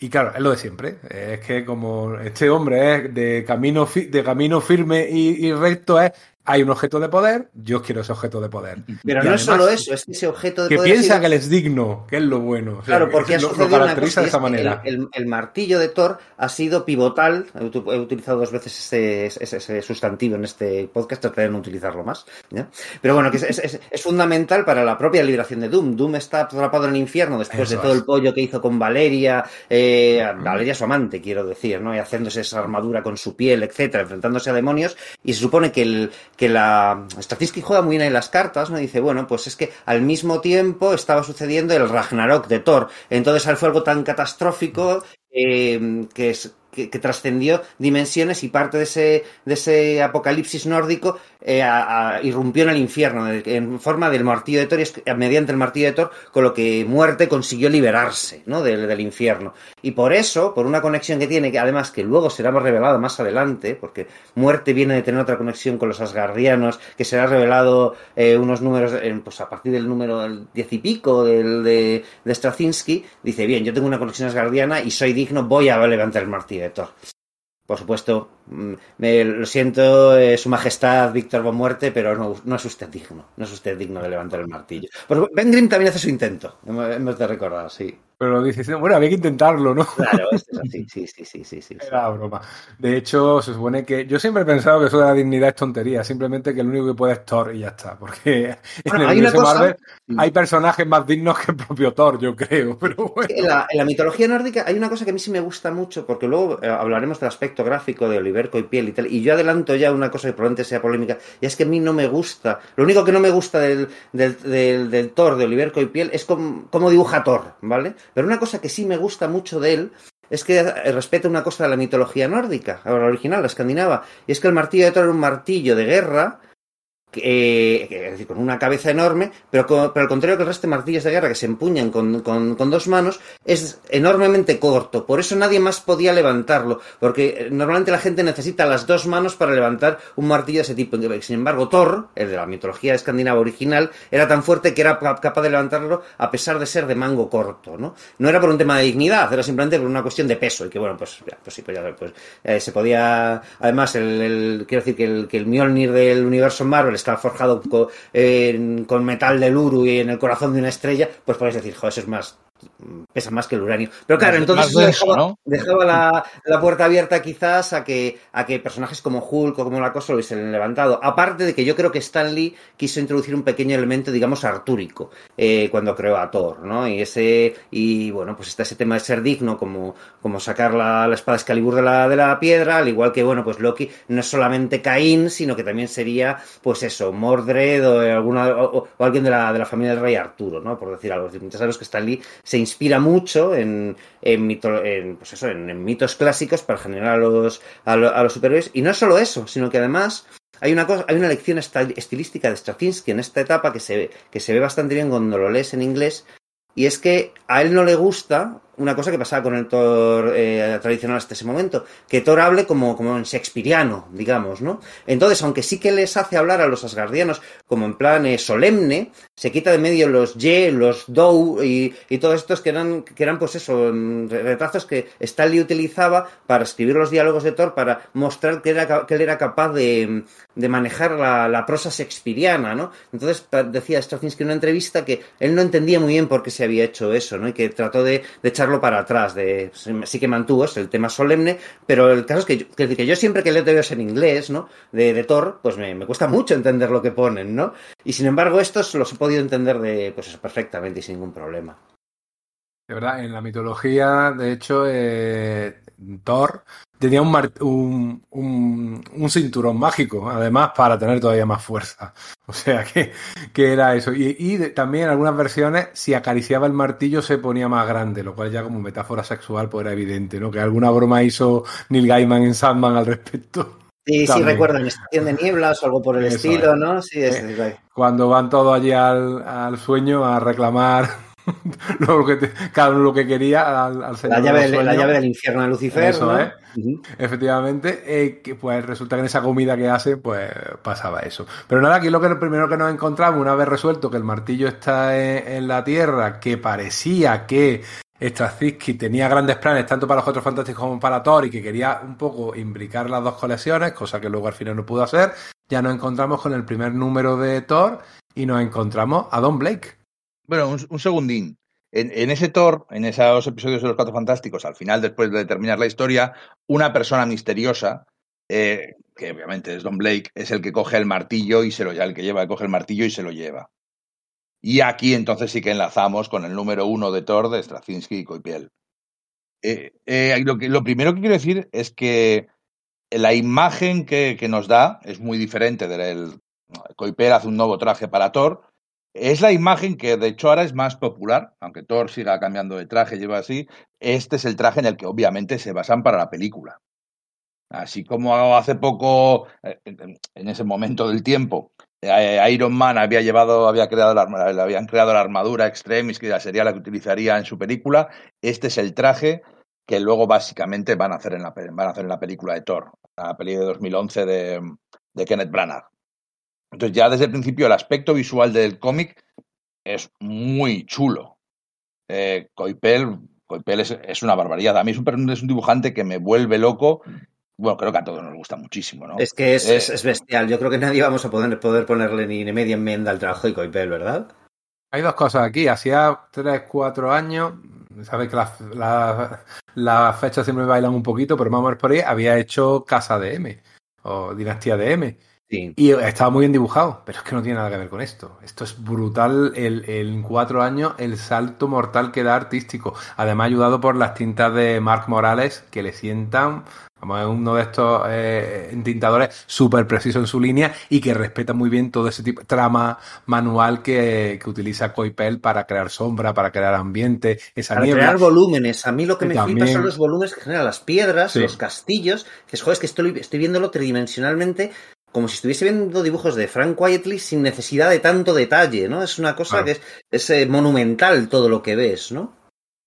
Y claro, es lo de siempre. Es que como este hombre es de camino, fi- de camino firme y, y recto, es hay un objeto de poder, yo quiero ese objeto de poder. Pero Y no es solo eso, es que ese objeto de Que poder ha piensa sido- que él es digno, que es lo bueno. O sea, Claro, porque ha lo, lo caracteriza de esa es que manera. El, el- el martillo de Thor ha sido pivotal. He utilizado dos veces ese, ese- ese sustantivo en este podcast, trataré de no utilizarlo más. ¿ya? Pero bueno, que es, es- es- es fundamental para la propia liberación de Doom. Doom está atrapado en el infierno después Eso de todo es. el pollo que hizo con Valeria, eh, Valeria su amante, quiero decir, ¿no? Y haciéndose esa armadura con su piel, etcétera, enfrentándose a demonios. Y se supone que, el, que la. Straczynski juega muy bien en las cartas, ¿no? Dice, bueno, pues es que al mismo tiempo estaba sucediendo el Ragnarok de Thor. Entonces fue algo tan catastrófico eh, que, es- que, que trascendió dimensiones y parte de ese, de ese apocalipsis nórdico eh, irrumpió en el infierno en forma del martillo de Thor y es mediante el martillo de Thor con lo que muerte consiguió liberarse ¿no? del, del infierno y por eso por una conexión que tiene que además que luego será revelada más adelante porque muerte viene de tener otra conexión con los asgardianos que será revelado eh, unos números eh, pues a partir del número diez y pico del, de, de Straczynski dice bien yo tengo una conexión asgardiana y soy digno voy a levantar el martillo de Thor por supuesto, mm, me, lo siento, eh, Su Majestad Víctor Von Muerte, pero no, es usted digno. No es usted digno de levantar el martillo. Pues Ben Grimm también hace su intento, hemos de recordar, sí. Pero dices, bueno, había que intentarlo, ¿no? Claro, es así, sí, sí, sí, sí, sí. Era broma. De hecho, se supone que. Yo siempre he pensado que eso de la dignidad es tontería. Simplemente que el único que puede es Thor y ya está. Porque Bueno, en el hay una universo cosa- Marvel hay personajes más dignos que el propio Thor, yo creo. Pero bueno. En la, en la mitología nórdica hay una cosa que a mí sí me gusta mucho, porque luego eh, hablaremos del aspecto gráfico de Oliverco y piel y tal, y yo adelanto ya una cosa que probablemente sea polémica, y es que a mí no me gusta, lo único que no me gusta del, del, del, del Thor de Oliverco y piel es cómo, cómo dibuja Thor, ¿vale? Pero una cosa que sí me gusta mucho de él es que respeta una cosa de la mitología nórdica, la original, la escandinava, y es que el martillo de Thor era un martillo de guerra que- es decir, con una cabeza enorme, pero, co- pero al contrario que el resto de martillos de guerra que se empuñan con, con- con dos manos, es enormemente corto. Por eso nadie más podía levantarlo, porque eh, normalmente la gente necesita las dos manos para levantar un martillo de ese tipo. Sin embargo, Thor, el de la mitología escandinava original, era tan fuerte que era pa- capaz de levantarlo a pesar de ser de mango corto, ¿no? No era por un tema de dignidad, era simplemente por una cuestión de peso, y que bueno, pues, ya, pues sí, pues ya, pues, eh, se podía, además, el- quiero decir que el, que el Mjolnir del universo Marvel está forjado co- en- con metal del Uru y en el corazón de una estrella, pues podéis decir, joder, eso es más, pesa más que el uranio. Pero claro, Más- entonces más eso denso, dejaba, ¿no? dejaba la, la puerta abierta quizás a que, a que personajes como Hulk o como la cosa lo hubiesen levantado. Aparte de que yo creo que Stan Lee quiso introducir un pequeño elemento, digamos, artúrico, eh, cuando creó a Thor, ¿no? Y ese, y bueno, pues está ese tema de ser digno, como, como sacar la, la espada Excalibur de la, de la piedra, al igual que, bueno, pues Loki no es solamente Caín, sino que también sería, pues eso, Mordred o, alguna, o, o alguien de la, de la familia del rey Arturo, ¿no? Por decir algo. Ya sabes que Stan Lee se inspira mucho en, en, mito- en, pues eso, en, mitos clásicos para generar a los, a, a los superhéroes. Y no solo eso, sino que además hay una cosa, hay una lección estilística de Straczynski en esta etapa que se ve, que se ve bastante bien cuando lo lees en inglés, y es que a él no le gusta una cosa que pasaba con el Thor eh, tradicional hasta ese momento, que Thor hable como, como en shakespeariano, digamos, ¿no? Entonces, aunque sí que les hace hablar a los asgardianos como en plan eh, solemne, se quita de medio los ye, los dou y, y todos estos que eran, que eran pues eso, mm, retazos que Stanley utilizaba para escribir los diálogos de Thor, para mostrar que, era, que él era capaz de, de manejar la, la prosa shakespeariana, ¿no? Entonces decía Straczynski en una entrevista que él no entendía muy bien por qué se había hecho eso, ¿no? Y que trató de, de echarlo para atrás, de, sí que mantuvo eso, el tema solemne, pero el caso es que yo, que, que yo siempre que leo TVOs en inglés, ¿no? De, Thor, pues me, me cuesta mucho entender lo que ponen, ¿no? Y sin embargo estos los he podido entender de, pues perfectamente y sin ningún problema. De verdad, en la mitología, de hecho, eh, Thor tenía un, un, un- un cinturón mágico, además, para tener todavía más fuerza. O sea, que, que era eso. Y, y de- también en algunas versiones, si acariciaba el martillo, se ponía más grande, lo cual ya como metáfora sexual, pues era evidente, ¿no? Que alguna broma hizo Neil Gaiman en Sandman al respecto. Sí, sí También. recuerdo en Estación de Nieblas o algo por el Eso estilo, es. ¿no? Sí, es, Eh, Cuando van todos allí al, al sueño a reclamar lo que te- cada uno lo que quería al, al la, señor llave, del- la llave del infierno de Lucifer, Eso. Ujú. Efectivamente, eh, que pues resulta que en esa comida que hace, pues pasaba eso. Pero nada, aquí lo que lo primero que nos encontramos, una vez resuelto que el martillo está en, en la tierra, que parecía que Straczynski tenía grandes planes tanto para los Cuatro Fantásticos como para Thor y que quería un poco imbricar las dos colecciones, cosa que luego al final no pudo hacer, ya nos encontramos con el primer número de Thor y nos encontramos a Don Blake. Bueno, un, un segundín. En, ese Thor, en esos episodios de los Cuatro Fantásticos, al final, después de terminar la historia, una persona misteriosa, eh, que obviamente es Don Blake, es el que coge el martillo y se lo el que lleva, coge el martillo y se lo lleva. Y aquí entonces sí que enlazamos con el número uno de Thor de Straczynski y Coipiel. Eh, eh, lo, primero que quiero decir es que la imagen que, nos da es muy diferente del Coipiel hace un nuevo traje para Thor. Es la imagen que de hecho ahora es más popular, aunque Thor siga cambiando de traje, lleva así. Este es el traje en el que obviamente se basan para la película. Así como hace poco, eh, en ese momento del tiempo, eh, Iron Man había llevado, había creado la, habían creado la armadura Extremis, que sería la que utilizaría en su película. Este es el traje que luego básicamente van a hacer en la, van a hacer en la película de Thor, la peli de 2011 de, de Kenneth Branagh. Entonces ya desde el principio el aspecto visual del cómic es muy chulo. Eh, Coipel, Coipel es, es una barbaridad. A mí es un, es un dibujante que me vuelve loco. Bueno, creo que a todos nos gusta muchísimo, ¿no? Es que es, Eh, es, es bestial. Yo creo que nadie vamos a poder, poder ponerle ni media enmienda al trabajo de Coipel, ¿verdad? Hay dos cosas aquí. Hacía 3, 4 años, sabes que las la, las fechas siempre bailan un poquito, pero vamos a ver por ahí, había hecho Casa de M o Dinastía de M. Sí. Y estaba muy bien dibujado, pero es que no tiene nada que ver con esto. Esto es brutal el, el- en cuatro años el salto mortal que da artístico. Además ayudado por las tintas de Marc Morales que le sientan, vamos, es uno de estos eh, entintadores súper preciso en su línea y que respeta muy bien todo ese tipo de trama manual que, que utiliza Coipel para crear sombra, para crear ambiente, esa Para niebla. crear volúmenes. A mí lo que me también- flipa son los volúmenes que generan las piedras, Sí. los castillos. Que es, joder, es que estoy, estoy viéndolo tridimensionalmente como si estuviese viendo dibujos de Frank Quietly sin necesidad de tanto detalle, ¿no? Es una cosa que es, es, eh, monumental todo lo que ves, ¿no?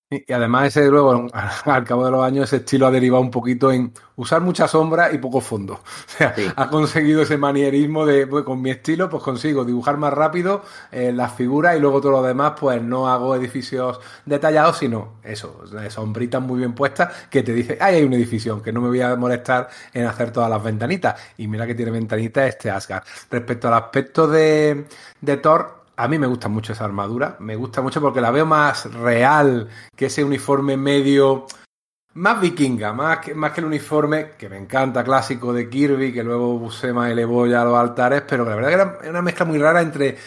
Y además ese luego, al cabo de los años, ese estilo ha derivado un poquito en usar mucha sombra y poco fondo. O sea, Sí. ha conseguido ese manierismo de, pues, con mi estilo, pues consigo dibujar más rápido eh, las figuras y luego todo lo demás, pues no hago edificios detallados, sino eso, eh, sombritas muy bien puestas que te dice, ay, hay un edificio, que no me voy a molestar en hacer todas las ventanitas. Y mira que tiene ventanitas este Asgard. Respecto al aspecto de, de Thor, a mí me gusta mucho esa armadura, me gusta mucho porque la veo más real que ese uniforme medio más vikinga, más que, más que el uniforme que me encanta, clásico de Kirby, que luego Buscema elevó ya a los altares, pero la verdad que era una mezcla muy rara entre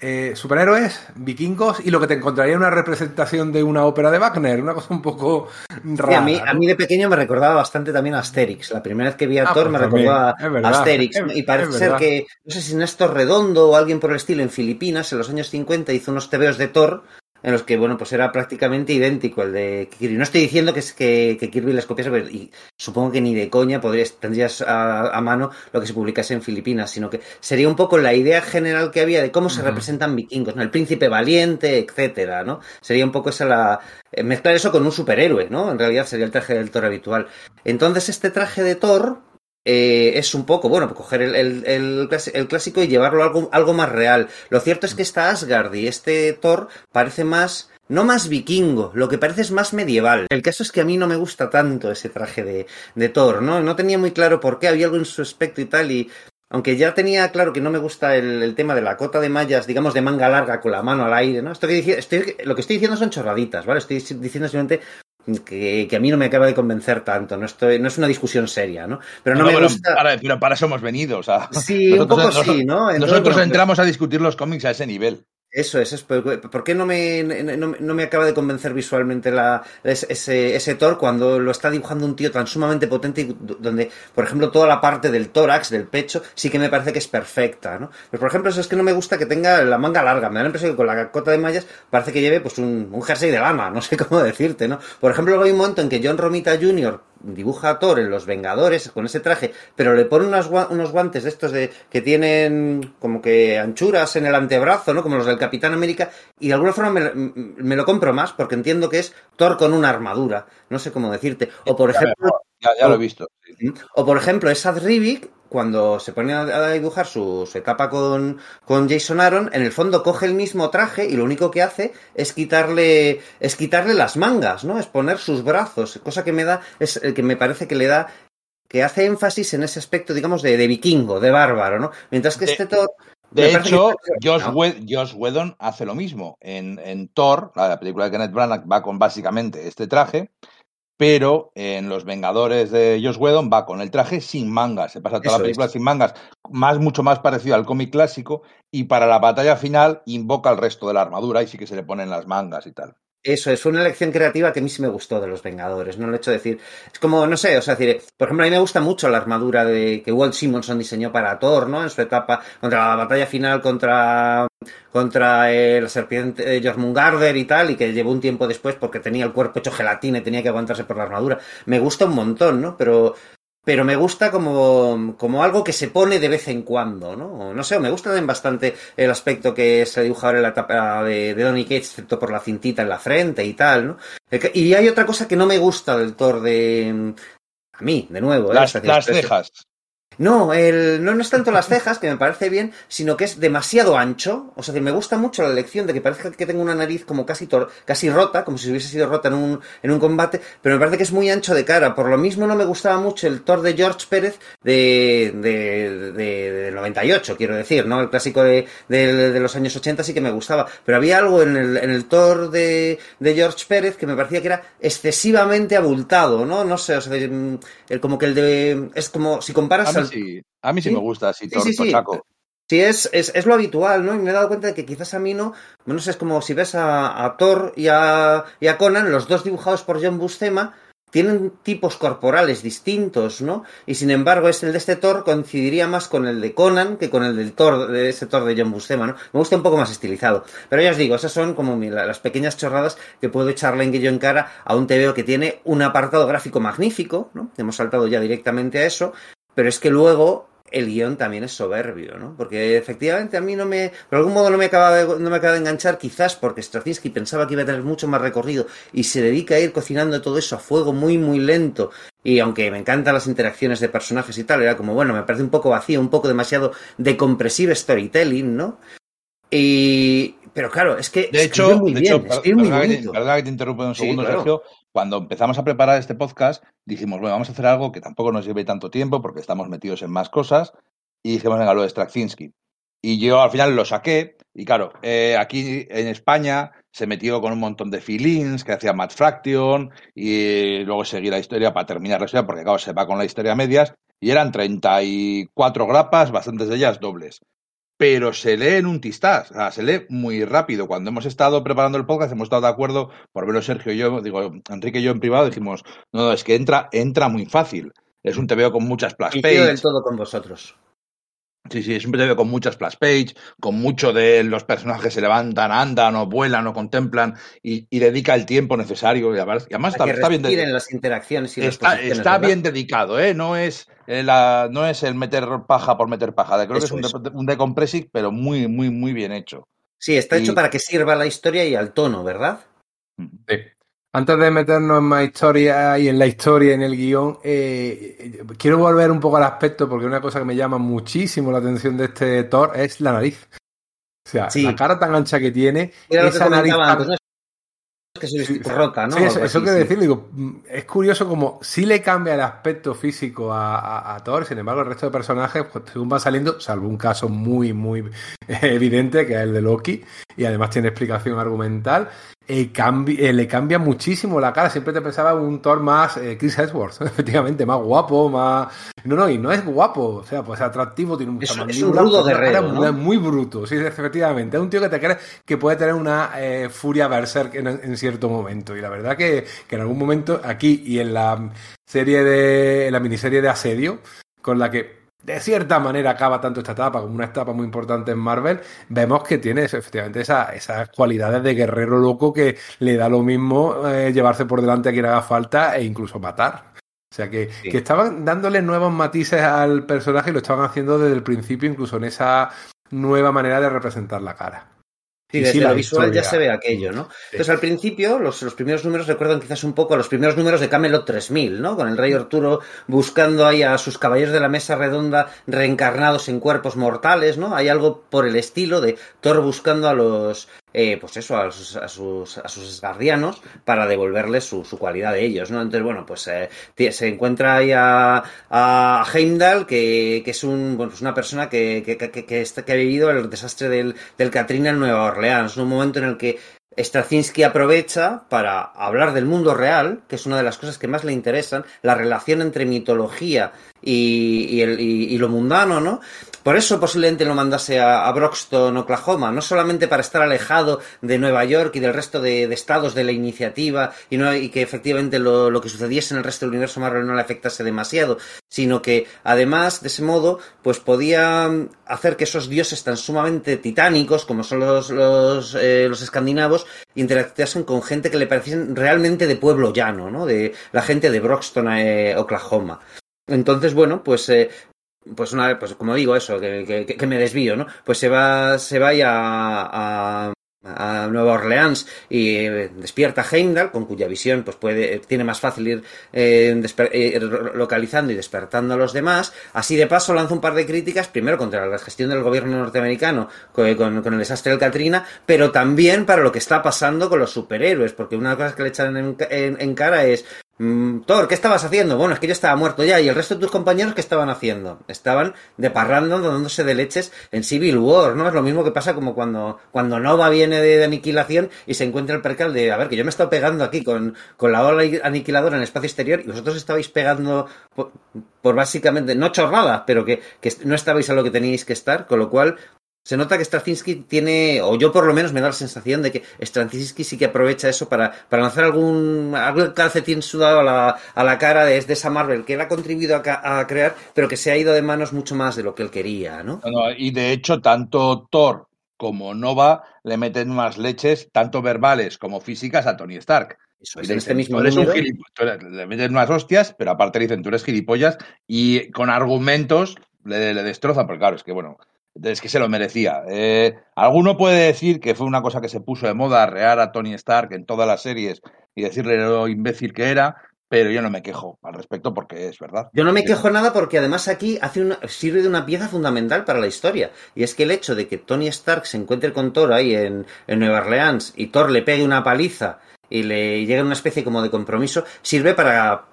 eh, superhéroes, vikingos y lo que te encontraría en una representación de una ópera de Wagner, una cosa un poco Sí, rara. a, mí, a mí de pequeño me recordaba bastante también a Asterix. La primera vez que vi a Ah, Thor pues me también, recordaba es verdad, a Asterix. es- y parece ser que, no sé si Néstor Redondo o alguien por el estilo en Filipinas, en los años 50, hizo unos tebeos de Thor en los que, bueno, pues era prácticamente idéntico el de Kirby. No estoy diciendo que, es que, que Kirby les copiase, pero y supongo que ni de coña podrías, tendrías a, a mano lo que se publicase en Filipinas, sino que sería un poco la idea general que había de cómo se representan vikingos, ¿no? El príncipe valiente, etcétera, ¿no? Sería un poco esa la... eh, mezclar eso con un superhéroe, ¿no? En realidad sería el traje del Thor habitual. Entonces este traje de Thor eh, es un poco, bueno, coger el, clásico y llevarlo a algo, más real. Lo cierto es que esta Asgard y este Thor parece más, no más vikingo, lo que parece es más medieval. El caso es que a mí no me gusta tanto ese traje de, de Thor, ¿no? No tenía muy claro por qué, había algo en su aspecto y tal, y aunque ya tenía claro que no me gusta el, tema de la cota de mallas, digamos, de manga larga con la mano al aire, ¿no? Esto que lo que estoy diciendo son chorraditas, ¿vale? Estoy diciendo simplemente que, que a mí no me acaba de convencer tanto, no estoy, no es una discusión seria, ¿no? Pero no, me pero, gusta. para, pero para eso hemos venido. O sea, Sí, un poco sí, ¿no? Entonces, nosotros entramos a discutir los cómics a ese nivel. Eso es, es por, qué no me, no, no me acaba de convencer visualmente la, ese, ese Thor cuando lo está dibujando un tío tan sumamente potente y donde, por ejemplo, toda la parte del tórax, del pecho, sí que me parece que es perfecta, ¿no? Pero, por ejemplo, eso es que no me gusta que tenga la manga larga. Me da la impresión que con la cota de mallas parece que lleve pues un, un jersey de lana, no sé cómo decirte, ¿no? Por ejemplo, hay un momento en que John Romita Jr. dibuja a Thor en Los Vengadores con ese traje, pero le pone unos, gua- unos guantes de estos de que tienen como que anchuras en el antebrazo, ¿no? Como los del Capitán América, y de alguna forma me, me lo compro más porque entiendo que es Thor con una armadura, no sé cómo decirte. O por ejemplo, Ya, ya lo he visto. sí. O por ejemplo, Esad Rivik, cuando se pone a, a dibujar su, su etapa con, con Jason Aaron, en el fondo coge el mismo traje y lo único que hace es quitarle, es quitarle las mangas, ¿no? Es poner sus brazos, cosa que me da, es el que me parece que le da, que hace énfasis en ese aspecto, digamos, de, de vikingo, de bárbaro, ¿no? Mientras que De- este Thor. De hecho, que- Josh, Josh Whedon hace lo mismo. En, en Thor, la, la película de Kenneth Branagh, va con básicamente este traje, pero en Los Vengadores de Josh Whedon va con el traje sin mangas. Se pasa toda Eso la película es. sin mangas, más, mucho más parecido al cómic clásico, y para la batalla final invoca el resto de la armadura y sí que se le ponen las mangas y tal. Eso es, una elección creativa que a mí sí me gustó de los Vengadores, no el hecho de decir, es como, no sé, o sea, decir, por ejemplo, a mí me gusta mucho la armadura de que Walt Simonson diseñó para Thor, ¿no? En su etapa contra la batalla final contra contra el serpiente eh, Jormungandr y tal, y que llevó un tiempo después porque tenía el cuerpo hecho gelatina y tenía que aguantarse por la armadura. Me gusta un montón, ¿no? Pero pero me gusta como, como algo que se pone de vez en cuando, ¿no? No sé, me gusta también bastante el aspecto que se dibuja ahora en la etapa de, de Donny Cates, excepto por la cintita en la frente y tal, ¿no? Y hay otra cosa que no me gusta del Thor de... A mí, de nuevo, ¿eh? Las, las cejas. No, el, no, no es tanto las cejas, que me parece bien, sino que es demasiado ancho. O sea, que me gusta mucho la elección de que parece que tengo una nariz como casi, tor- casi rota, como si hubiese sido rota en un, en un combate, pero me parece que es muy ancho de cara. Por lo mismo no me gustaba mucho el Thor de George Pérez de, de, de- del 98, quiero decir, ¿no? El clásico de, de- de los años 80 sí que me gustaba. Pero había algo en el, en el Thor de, de George Pérez que me parecía que era excesivamente abultado, ¿no? No sé, o sea, de- el, como que el de... Es como si comparas al sí, a mí sí, ¿Sí? me gusta así, Sí, sí, tochaco. Sí, es, es, es lo habitual, ¿no? Y me he dado cuenta de que quizás a mí no, no sé, es como si ves a, a Thor y a, y a Conan, los dos dibujados por John Buscema, tienen tipos corporales distintos, ¿no? Y sin embargo, es el de este Thor coincidiría más con el de Conan que con el del Thor, de ese Thor de John Buscema, ¿no? Me gusta un poco más estilizado. Pero ya os digo, esas son como mi- la- las pequeñas chorradas que puedo echarle en que yo en cara a un TVO que tiene un apartado gráfico magnífico, ¿no? Hemos saltado ya directamente a eso, pero es que luego el guion también es soberbio, ¿no? Porque efectivamente a mí no me, por algún modo no me acaba de, no me acaba de enganchar, quizás porque Straczynski pensaba que iba a tener mucho más recorrido y se dedica a ir cocinando todo eso a fuego muy, muy lento. Y aunque me encantan las interacciones de personajes y tal, era como, bueno, me parece un poco vacío, un poco demasiado de compresive storytelling, ¿no? Y, pero claro, es que De hecho, muy de bien, hecho, per- muy perdona, que perdona que te interrumpa un Sí, segundo, claro. Sergio. Cuando empezamos a preparar este podcast, dijimos, bueno, vamos a hacer algo que tampoco nos lleve tanto tiempo porque estamos metidos en más cosas. Y dijimos, venga, lo de Straczynski. Y yo al final lo saqué. Y claro, eh, aquí en España se metió con un montón de feelings que hacía Matt Fraction y luego seguí la historia para terminar la historia porque claro, se va con la historia a medias y eran 34 grapas, bastantes de ellas dobles pero se lee en un tistás, o sea, se lee muy rápido. Cuando hemos estado preparando el podcast, hemos estado de acuerdo, por verlo Sergio y yo, digo, Enrique y yo en privado dijimos, no, no, es que entra, entra muy fácil. Es un TVO con muchas yo del todo con vosotros. Sí, sí, es un TVO con muchas splash page, con mucho de los personajes se levantan, andan o vuelan o contemplan y, y dedica el tiempo necesario. Y además, y además está, que está bien respiren de- las interacciones y Está, posiciones, está ¿verdad? bien dedicado, ¿eh? No es, eh, la, no es el meter paja por meter paja. Creo que es un, es. de- un decompressive, pero muy, muy, muy bien hecho. Sí, está hecho para que sirva a la historia y al tono, ¿verdad? Sí. Antes de meternos en más historia y en la historia, en el guion, eh, quiero volver un poco al aspecto porque una cosa que me llama muchísimo la atención de este Thor es la nariz. O sea, Sí. la cara tan ancha que tiene, Era que esa nariz antes, que Sí, rota, ¿no? Sí, eso, eso quiero sí. decir, digo, es curioso como sí le cambia el aspecto físico a, a- a Thor, sin embargo el resto de personajes, pues según van saliendo, salvo un caso muy, muy evidente, que es el de Loki, y además tiene explicación argumental, eh, cambi- eh, le cambia muchísimo la cara, siempre te pensaba un Thor más eh, Chris Hemsworth, efectivamente, más guapo, más... No, no, y no es guapo, o sea, pues atractivo, tiene mucha Es- es un rudo guerrero, ¿no? muy bruto, sí, efectivamente. Es un tío que te crees que puede tener una eh, furia berserk en, en cierto momento. Y la verdad que, que en algún momento, aquí y en la serie de. en la miniserie de Asedio, con la que de cierta manera acaba tanto esta etapa como una etapa muy importante en Marvel, vemos que tiene efectivamente esa- esas cualidades de guerrero loco que le da lo mismo eh, llevarse por delante a quien haga falta e incluso matar. O sea que, Sí. que estaban dándole nuevos matices al personaje y lo estaban haciendo desde el principio, incluso en esa nueva manera de representar la cara. Sí, Sí, desde sí, lo visual ya se ve aquello, ¿no? Entonces, al principio, los, los primeros números recuerdan quizás un poco a los primeros números de Camelot 3000, ¿no? Con el rey Arturo buscando ahí a sus caballeros de la mesa redonda reencarnados en cuerpos mortales, ¿no? Hay algo por el estilo de Thor buscando a los, eh, pues eso, a sus, a sus, a sus guardianos para devolverles su, su cualidad de ellos, ¿no? Entonces, bueno, pues eh, se encuentra ahí a, a Heimdall, que, que es un, bueno, pues una persona que, que, que, que está- que ha vivido el desastre del, del Katrina en Nueva Orleans, un momento en el que Straczynski aprovecha para hablar del mundo real, que es una de las cosas que más le interesan, la relación entre mitología y, el- y- lo mundano, ¿no? Por eso posiblemente lo mandase a, Broxton, Oklahoma, no solamente para estar alejado de Nueva York y del resto de, estados de la iniciativa y, no, y que efectivamente lo, lo que sucediese en el resto del universo Marvel no le afectase demasiado, sino que además de ese modo pues podía mm, hacer que esos dioses tan sumamente titánicos como son los, los, eh, los escandinavos interactuasen con gente que le pareciesen realmente de pueblo llano, ¿no? De la gente de Broxton, eh, Oklahoma. Entonces, bueno, pues eh, pues una pues como digo eso que, que- que me desvío no pues se va se va a, a- Nueva Orleans y eh, despierta Heimdall con cuya visión pues puede tiene más fácil ir eh, eh, localizando y despertando a los demás. Así de paso lanza un par de críticas primero contra la gestión del gobierno norteamericano con, con- con el desastre del Katrina pero también para lo que está pasando con los superhéroes porque una cosa que le echan en, en- cara es Thor, ¿qué estabas haciendo? Bueno, es que yo estaba muerto ya. ¿Y el resto de tus compañeros qué estaban haciendo? Estaban de parranda dándose de leches en Civil War, ¿no? Es lo mismo que pasa como cuando, cuando Nova viene de, aniquilación y se encuentra el percal de, a ver, que yo me he estado pegando aquí con, con la ola aniquiladora en el espacio exterior y vosotros estabais pegando por, por básicamente, no chorradas, pero que, que no estabais a lo que teníais que estar, con lo cual se nota que Straczynski tiene, o yo por lo menos me da la sensación de que Straczynski sí que aprovecha eso para, para lanzar algún, algún calcetín sudado a la, a la cara de, de esa Marvel que él ha contribuido a, crear, pero que se ha ido de manos mucho más de lo que él quería, ¿no? Y de hecho, tanto Thor como Nova le meten más leches, tanto verbales como físicas, a Tony Stark. Eso es, en este mismo eres un gilipollas, le meten unas hostias, pero aparte le dicen, tú eres gilipollas, y con argumentos le, le destrozan, porque claro, es que bueno, es que se lo merecía. Eh, alguno puede decir que fue una cosa que se puso de moda, arrear a Tony Stark en todas las series y decirle lo imbécil que era, pero yo no me quejo al respecto porque es verdad. Yo no me quejo nada porque además aquí hace una, sirve de una pieza fundamental para la historia. Y es que el hecho de que Tony Stark se encuentre con Thor ahí en, en Nueva Orleans y Thor le pegue una paliza y le llegue una especie como de compromiso, sirve para,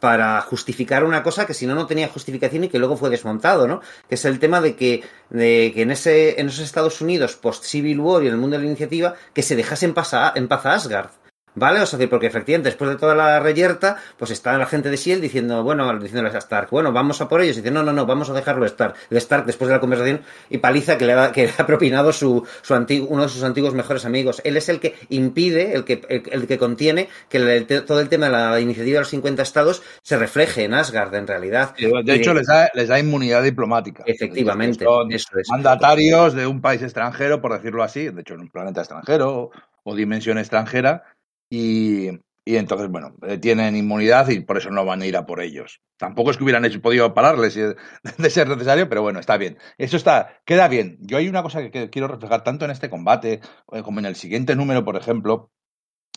para justificar una cosa que si no no tenía justificación y que luego fue desmontado, ¿no? Que es el tema de que, de que en ese, en esos Estados Unidos post Civil War y en el mundo de la iniciativa, que se dejase en en paz a Asgard. ¿Vale? O sea, que porque efectivamente después de toda la reyerta, pues está la gente de S.H.I.E.L.D. diciendo, bueno, diciéndoles a Stark, bueno, vamos a por ellos. Y dice, no, no, no, vamos a dejarlo estar. El Stark, después de la conversación, y paliza que le ha, que le ha propinado su, su antiguo, uno de sus antiguos mejores amigos. Él es el que impide, el que, el, el que contiene que el- todo el tema de la iniciativa de los 50 estados se refleje en Asgard, en realidad. De hecho, les da, les da inmunidad diplomática. Efectivamente, Son eso es. mandatarios de un país extranjero, por decirlo así, de hecho, en un planeta extranjero o dimensión extranjera, y, y entonces, bueno, eh, tienen inmunidad y por eso no van a ir a por ellos. Tampoco es que hubieran hecho, podido pararles de ser necesario, pero bueno, está bien. Eso está, queda bien. Yo hay una cosa que, quiero reflejar tanto en este combate eh, como en el siguiente número, por ejemplo,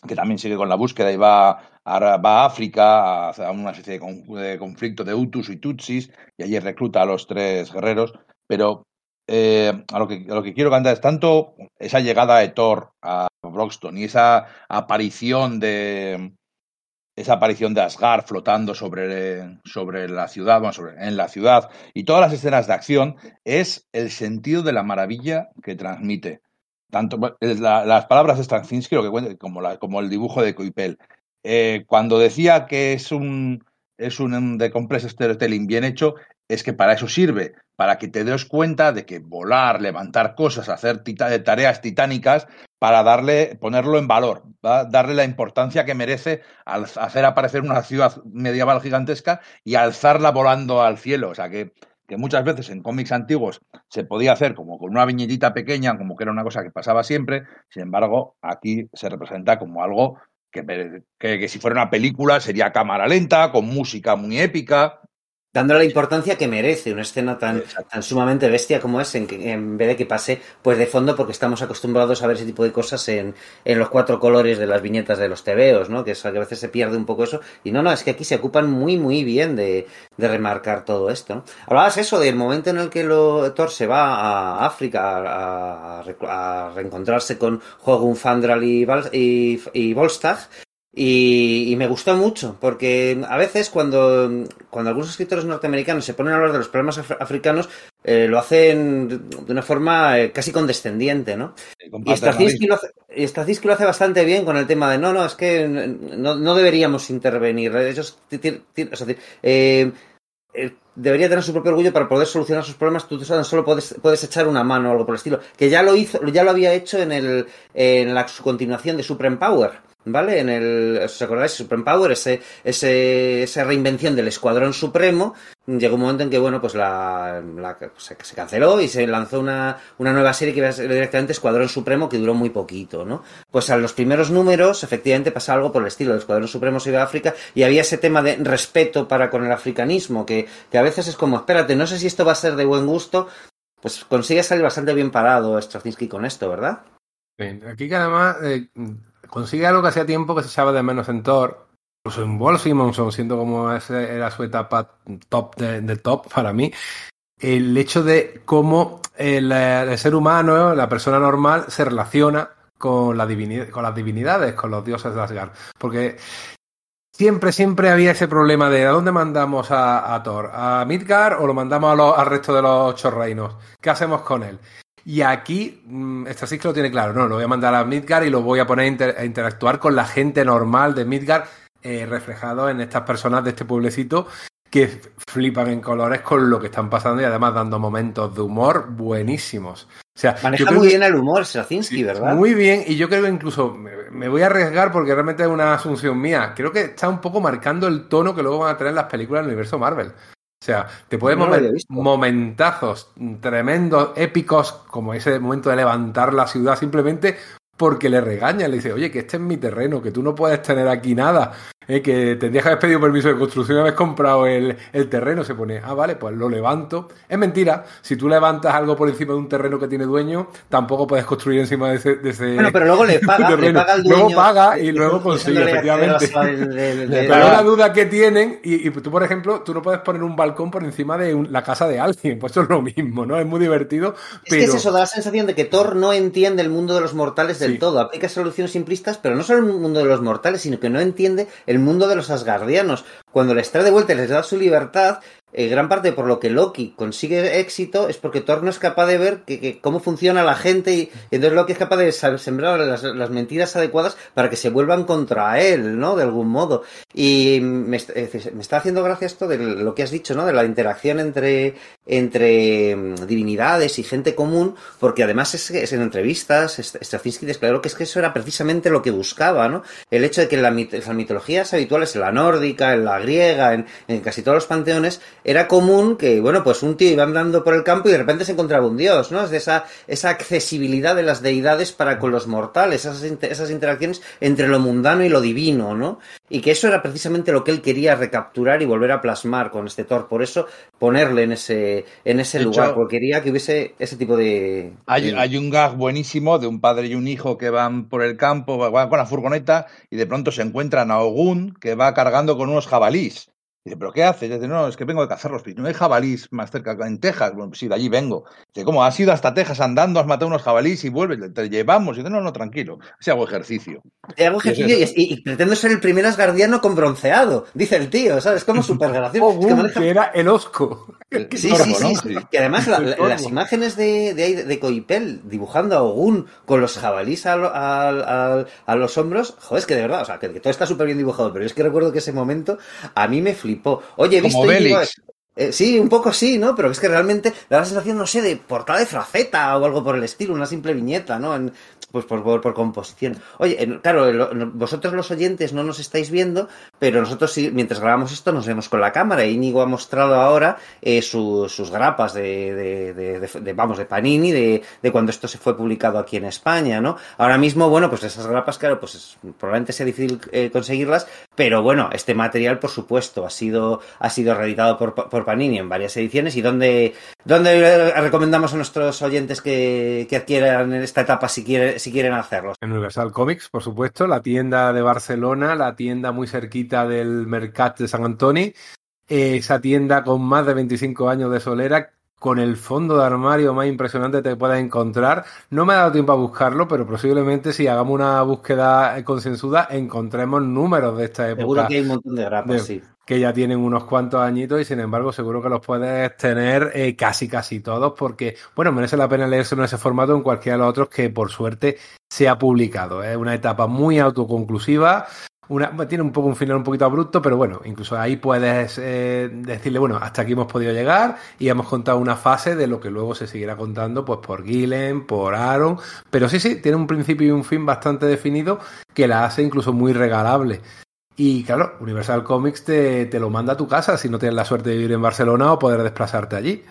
que también sigue con la búsqueda y va a, va a África a, una especie de, de conflicto de Hutus y Tutsis y allí recluta a los tres guerreros, pero eh, a, lo que, lo que quiero cantar es tanto esa llegada de Thor a Broxton y esa aparición de esa aparición de Asgard flotando sobre, sobre la ciudad, bueno, sobre, en la ciudad y todas las escenas de acción es el sentido de la maravilla que transmite tanto las palabras de Straczynski lo que cuenta, como, la- como el dibujo de Coipel. Eh, cuando decía que es un es un de complex storytelling bien hecho, es que para eso sirve, para que te des cuenta de que volar, levantar cosas, hacer tita- tareas titánicas, para darle, ponerlo en valor, ¿va? darle la importancia que merece al hacer aparecer una ciudad medieval gigantesca y alzarla volando al cielo. O sea que, que muchas veces en cómics antiguos se podía hacer como con una viñetita pequeña, como que era una cosa que pasaba siempre, sin embargo, aquí se representa como algo que, que, que si fuera una película sería cámara lenta, con música muy épica, dándole la importancia que merece una escena tan, tan sumamente bestia como es, en, que, en vez de que pase pues de fondo, porque estamos acostumbrados a ver ese tipo de cosas en, en los cuatro colores de las viñetas de los tebeos, ¿no? Que, es, que a veces se pierde un poco eso. Y no, no, es que aquí se ocupan muy, muy bien de, de remarcar todo esto. ¿no? Hablabas eso del momento en el que lo, Thor se va a África a, a- a reencontrarse con Hogun, Fandral y, y, y Volstagg. Y, y me gustó mucho, porque a veces cuando, cuando algunos escritores norteamericanos se ponen a hablar de los problemas af- africanos, eh, lo hacen de una forma eh, casi condescendiente, ¿no? Y Straczynski lo, hace, lo bastante bien con el tema de no, no, es que no, no deberíamos intervenir. Ellos, es decir, eh, eh, debería tener su propio orgullo para poder solucionar sus problemas. Tú solo puedes, puedes echar una mano o algo por el estilo. Que ya lo hizo, ya lo había hecho en el en la su continuación de Supreme Power. ¿Vale? En el, ¿os acordáis? Supreme Power, ese, ese, esa reinvención del Escuadrón Supremo, llegó un momento en que, bueno, pues la, se, canceló y se lanzó una, una nueva serie que iba a ser directamente Escuadrón Supremo que duró muy poquito, ¿no? Pues a los primeros números, efectivamente, pasa algo por el estilo. El Escuadrón Supremo se iba a África y había ese tema de respeto para con el africanismo, que, que a veces es como, espérate, no sé si esto va a ser de buen gusto, pues consigue salir bastante bien parado Straczynski con esto, ¿verdad? Aquí que además eh, consigue algo que hacía tiempo que se echaba de menos en Thor, incluso en Wolf Simonson, siendo como ese era su etapa top de, top para mí, el hecho de cómo el, eh, el ser humano, la persona normal, se relaciona con, las divinidades, con los dioses de Asgard. Porque siempre, siempre había ese problema de ¿a dónde mandamos a, Thor? ¿A Midgard o lo mandamos al resto de los ocho reinos? ¿Qué hacemos con él? Y aquí, mm, Straczynski lo tiene claro, no, lo voy a mandar a Midgard y lo voy a poner a, inter- a interactuar con la gente normal de Midgard, eh, reflejado en estas personas de este pueblecito que flipan en colores con lo que están pasando y además dando momentos de humor buenísimos. O sea, yo Maneja creo muy que- bien el humor Straczynski, Sí, ¿verdad? Muy bien, y yo creo que incluso me, me voy a arriesgar porque realmente es una asunción mía. Creo que está un poco marcando el tono que luego van a tener las películas del universo Marvel. O sea, te No había visto. momentazos tremendos, épicos, como ese momento de levantar la ciudad simplemente porque le regaña, le dice, oye, que este es mi terreno, que tú no puedes tener aquí nada, eh, que tendrías que haber pedido permiso de construcción y haber comprado el, el terreno. Se pone, ah, vale, pues lo levanto. Es mentira, si tú levantas algo por encima de un terreno que tiene dueño, tampoco puedes construir encima de ese, de ese- Bueno, pero luego le paga, le terreno. paga al dueño. Luego paga y luego consigue, efectivamente. Pero la duda que tienen, y, y tú, por ejemplo, tú no puedes poner un balcón por encima de un- la casa de alguien, pues eso es lo mismo, ¿no? Es muy divertido, Es pero... que es eso, da la sensación de que Thor no entiende el mundo de los mortales del Sí. todo. Aplica soluciones simplistas, pero no solo el mundo de los mortales, sino que no entiende el mundo de los asgardianos. Cuando les trae de vuelta y les da su libertad, eh, gran parte por lo que Loki consigue éxito es porque Thor no es capaz de ver que, que cómo funciona la gente y, entonces Loki es capaz de sembrar las, mentiras adecuadas para que se vuelvan contra él, ¿no? De algún modo. Y me, me está haciendo gracia esto de lo que has dicho, ¿no? De la interacción entre, entre mm, divinidades y gente común, porque además es, es en entrevistas, St- Straczynski declaró que es que eso era precisamente lo que buscaba, ¿no? El hecho de que en las mitologías habituales, en la nórdica, en la griega, en casi todos los panteones, era común que, bueno, pues un tío iba andando por el campo y de repente se encontraba un dios, ¿no? Es de esa, esa accesibilidad de las deidades para con los mortales, esas, esas interacciones entre lo mundano y lo divino, ¿no? Y que eso era precisamente lo que él quería recapturar y volver a plasmar con este Thor. Por eso ponerle en ese, en ese lugar, hecho, porque quería que hubiese ese tipo de. Hay, de- hay un gag buenísimo de un padre y un hijo que van por el campo, van con la furgoneta y de pronto se encuentran a Ogun que va cargando con unos jabalís. Dice, ¿pero qué haces? Dice, no, es que vengo de cazarlos. No hay jabalís más cerca, en Texas. Bueno, pues sí, de allí vengo. Dice, ¿cómo? ¿Has ido hasta Texas andando, has matado unos jabalís y vuelves? Te llevamos. Y dice, no, no, tranquilo. Si hago ejercicio. Y hago Y ejercicio y, y- y pretendo ser el primer asgardiano con bronceado, dice el tío, ¿sabes? Como súper gracioso. Oh, Es que boom, maneja- que era el Osco. Sí, Torbo, sí, sí, ¿no? sí. Que además la- la- Torbo. las imágenes de, de, de Coipel dibujando a Ogun con los jabalís a, lo- al- al- a los hombros, joder, es que de verdad, o sea, que, que todo está súper bien dibujado, pero es que recuerdo que ese momento a mí me flipó. Oye, he visto Como Bélix. Eh, sí, un poco sí, ¿no? Pero es que realmente da la sensación, no sé, de portada de fraceta o algo por el estilo, una simple viñeta, ¿no? Pues por, por, composición. Oye, claro, vosotros los oyentes no nos estáis viendo, pero nosotros sí, mientras grabamos esto nos vemos con la cámara. Íñigo ha mostrado ahora eh, su- sus grapas de, vamos, de Panini, de, de cuando esto se fue publicado aquí en España, ¿no? Ahora mismo, bueno, pues esas grapas, claro, pues es- probablemente sea difícil eh, conseguirlas, pero bueno, este material, por supuesto, ha sido, ha sido reeditado por, por Panini en varias ediciones. ¿Y dónde, dónde recomendamos a nuestros oyentes que, que adquieran en esta etapa si, quiere, si quieren hacerlo? En Universal Comics, por supuesto, la tienda de Barcelona, la tienda muy cerquita del Mercat de San Antoni, esa tienda con más de 25 años de solera, con el fondo de armario más impresionante que te puedas encontrar. No me ha dado tiempo a buscarlo, pero posiblemente si hagamos una búsqueda concienzuda encontremos números de esta época Seguro que hay un montón de grapas, de- sí. Que ya tienen unos cuantos añitos y sin embargo seguro que los puedes tener eh, casi casi todos porque bueno merece la pena leerse en ese formato en cualquiera de los otros que por suerte se ha publicado. Es una etapa muy autoconclusiva tiene un poco un final un poquito abrupto pero bueno incluso ahí puedes eh, decirle bueno hasta aquí hemos podido llegar y hemos contado una fase de lo que luego se seguirá contando pues por Gillen por Aaron pero sí sí tiene un principio y un fin bastante definido que la hace incluso muy regalable y claro, Universal Comics te, te, lo manda a tu casa si no tienes la suerte de vivir en Barcelona o poder desplazarte allí.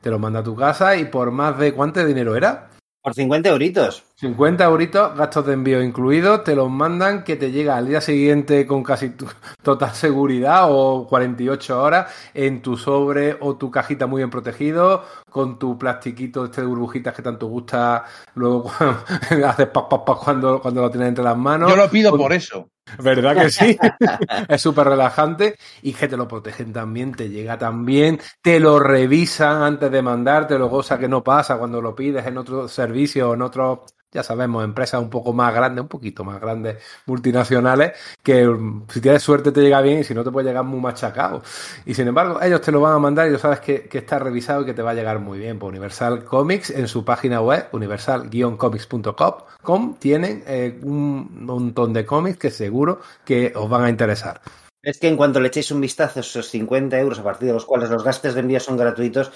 Te lo manda a tu casa y por más de cuánto dinero era. Por 50 euritos. 50 euritos, gastos de envío incluidos, te los mandan que te llega al día siguiente con casi total seguridad o 48 horas en tu sobre o tu cajita muy bien protegido, con tu plastiquito este de burbujitas que tanto gusta, luego haces pap, pap, pap cuando, cuando lo tienes entre las manos. Yo lo pido con... por eso. ¿Verdad que sí? es súper relajante y que te lo protegen también, te llega también, te lo revisan antes de mandarte, lo cosa que no pasa cuando lo pides en otro servicio o en otro, ya sabemos, empresas un poco más grandes, un poquito más grandes, multinacionales, que si tienes suerte te llega bien y si no te puede llegar muy machacado. Y sin embargo, ellos te lo van a mandar y tú sabes que, que está revisado y que te va a llegar muy bien. Por Universal Comics en su página web, universal-comics.com, tienen eh, un montón de cómics que seguro que os van a interesar. Es que en cuanto le echéis un vistazo a esos 50 euros, a partir de los cuales los gastos de envío son gratuitos,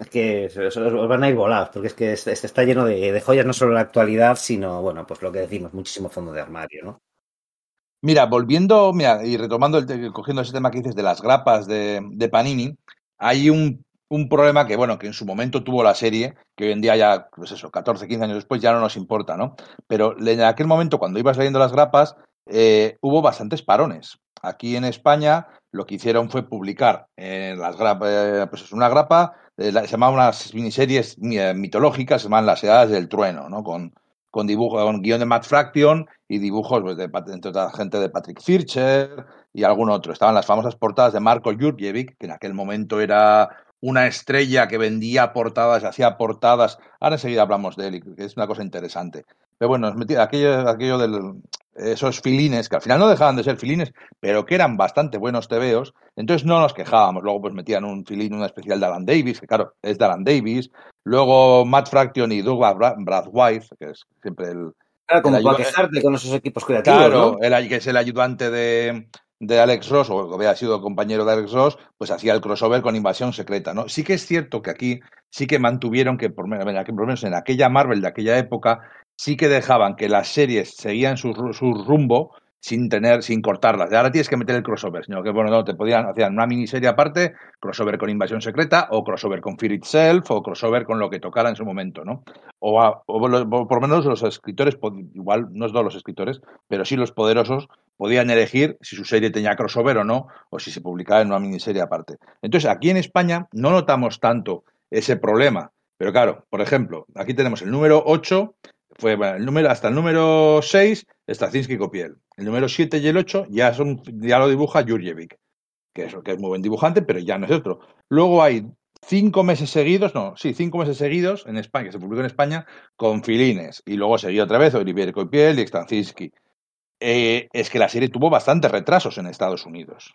es que os van a ir volados, porque es que este está lleno de, joyas, no solo la actualidad, sino, bueno, pues lo que decimos, muchísimo fondo de armario, ¿no? Mira, volviendo, mira, y retomando, el, cogiendo ese tema que dices de las grapas de, de Panini, hay un, un, problema que, bueno, que en su momento tuvo la serie, que hoy en día ya, pues eso, 14, 15 años después ya no nos importa, ¿no? Pero en aquel momento, cuando ibas leyendo las grapas, eh, hubo bastantes parones. Aquí en España lo que hicieron fue publicar en las grapas, eh, pues una grapa, eh, se llamaban unas miniseries mitológicas, se llaman Las Edades del Trueno, ¿no? Con, con dibujos, con guion de Matt Fraction y dibujos pues, de, entre otra gente de Patrick Fircher y algún otro. Estaban las famosas portadas de Marco Jurjevic, que en aquel momento era una estrella que vendía portadas, hacía portadas. Ahora enseguida hablamos de él, que es una cosa interesante. Pero bueno, aquello, aquello de esos filines, que al final no dejaban de ser filines, pero que eran bastante buenos tebeos, entonces no nos quejábamos. Luego pues metían un filín, una especial de Alan Davis, que claro, es de Alan Davis. Luego Matt Fraction y Douglas Bradwife, que es siempre el... Claro, como el para quejarte con esos equipos creativos, Claro, ¿no? el, que es el ayudante de, de Alex Ross, o que había sido compañero de Alex Ross, pues hacía el crossover con Invasión Secreta, ¿no? Sí que es cierto que aquí sí que mantuvieron que, por, por lo menos en aquella Marvel de aquella época, sí que dejaban que las series seguían su, su rumbo sin tener, sin cortarlas. Y ahora tienes que meter el crossover, sino que bueno, no, te podían, hacían una miniserie aparte, crossover con Invasión Secreta, o crossover con Fear Itself, o crossover con lo que tocara en su momento, ¿no? O, por lo menos los escritores, igual no todos los escritores, pero sí los poderosos, podían elegir si su serie tenía crossover o no, o si se publicaba en una miniserie aparte. Entonces, aquí en España no notamos tanto ese problema. Pero claro, por ejemplo, aquí tenemos el número 8, fue bueno, el número, hasta el número 6, Straczynski y Copiel. El número 7 y el 8 ya, son, ya lo dibuja Jurjevic, que es, que es muy buen dibujante, pero ya no es otro. Luego hay cinco meses seguidos, no, sí, cinco meses seguidos en España, que se publicó en España, con Filines. Y luego seguía otra vez Olivier Copiel y Straczynski. Eh, es que la serie tuvo bastantes retrasos en Estados Unidos.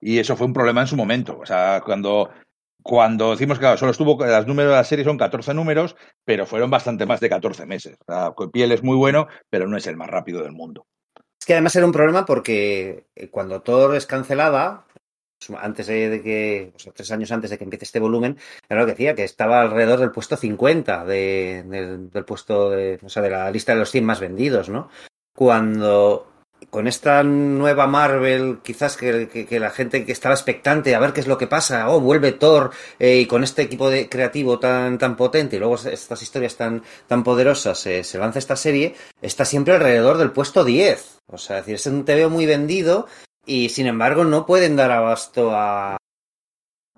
Y eso fue un problema en su momento. O sea, cuando cuando decimos que solo estuvo, los números de la serie son 14 números, pero fueron bastante más de 14 meses. O sea, Copiel es muy bueno, pero no es el más rápido del mundo. Es que además era un problema porque cuando Thor es cancelada, antes de, que, tres años antes de que empiece este volumen, era lo que decía, que estaba alrededor del puesto 50 de, del, del puesto, de, o sea, de la lista de los 100 más vendidos, ¿no? Cuando con esta nueva Marvel, quizás que, que, que, la gente que estaba expectante a ver qué es lo que pasa, oh, vuelve Thor, eh, y con este equipo de creativo tan, tan potente, y luego estas historias tan, tan poderosas, eh, se lanza esta serie, está siempre alrededor del puesto 10. O sea, es decir, es un TVO muy vendido, y sin embargo no pueden dar abasto a,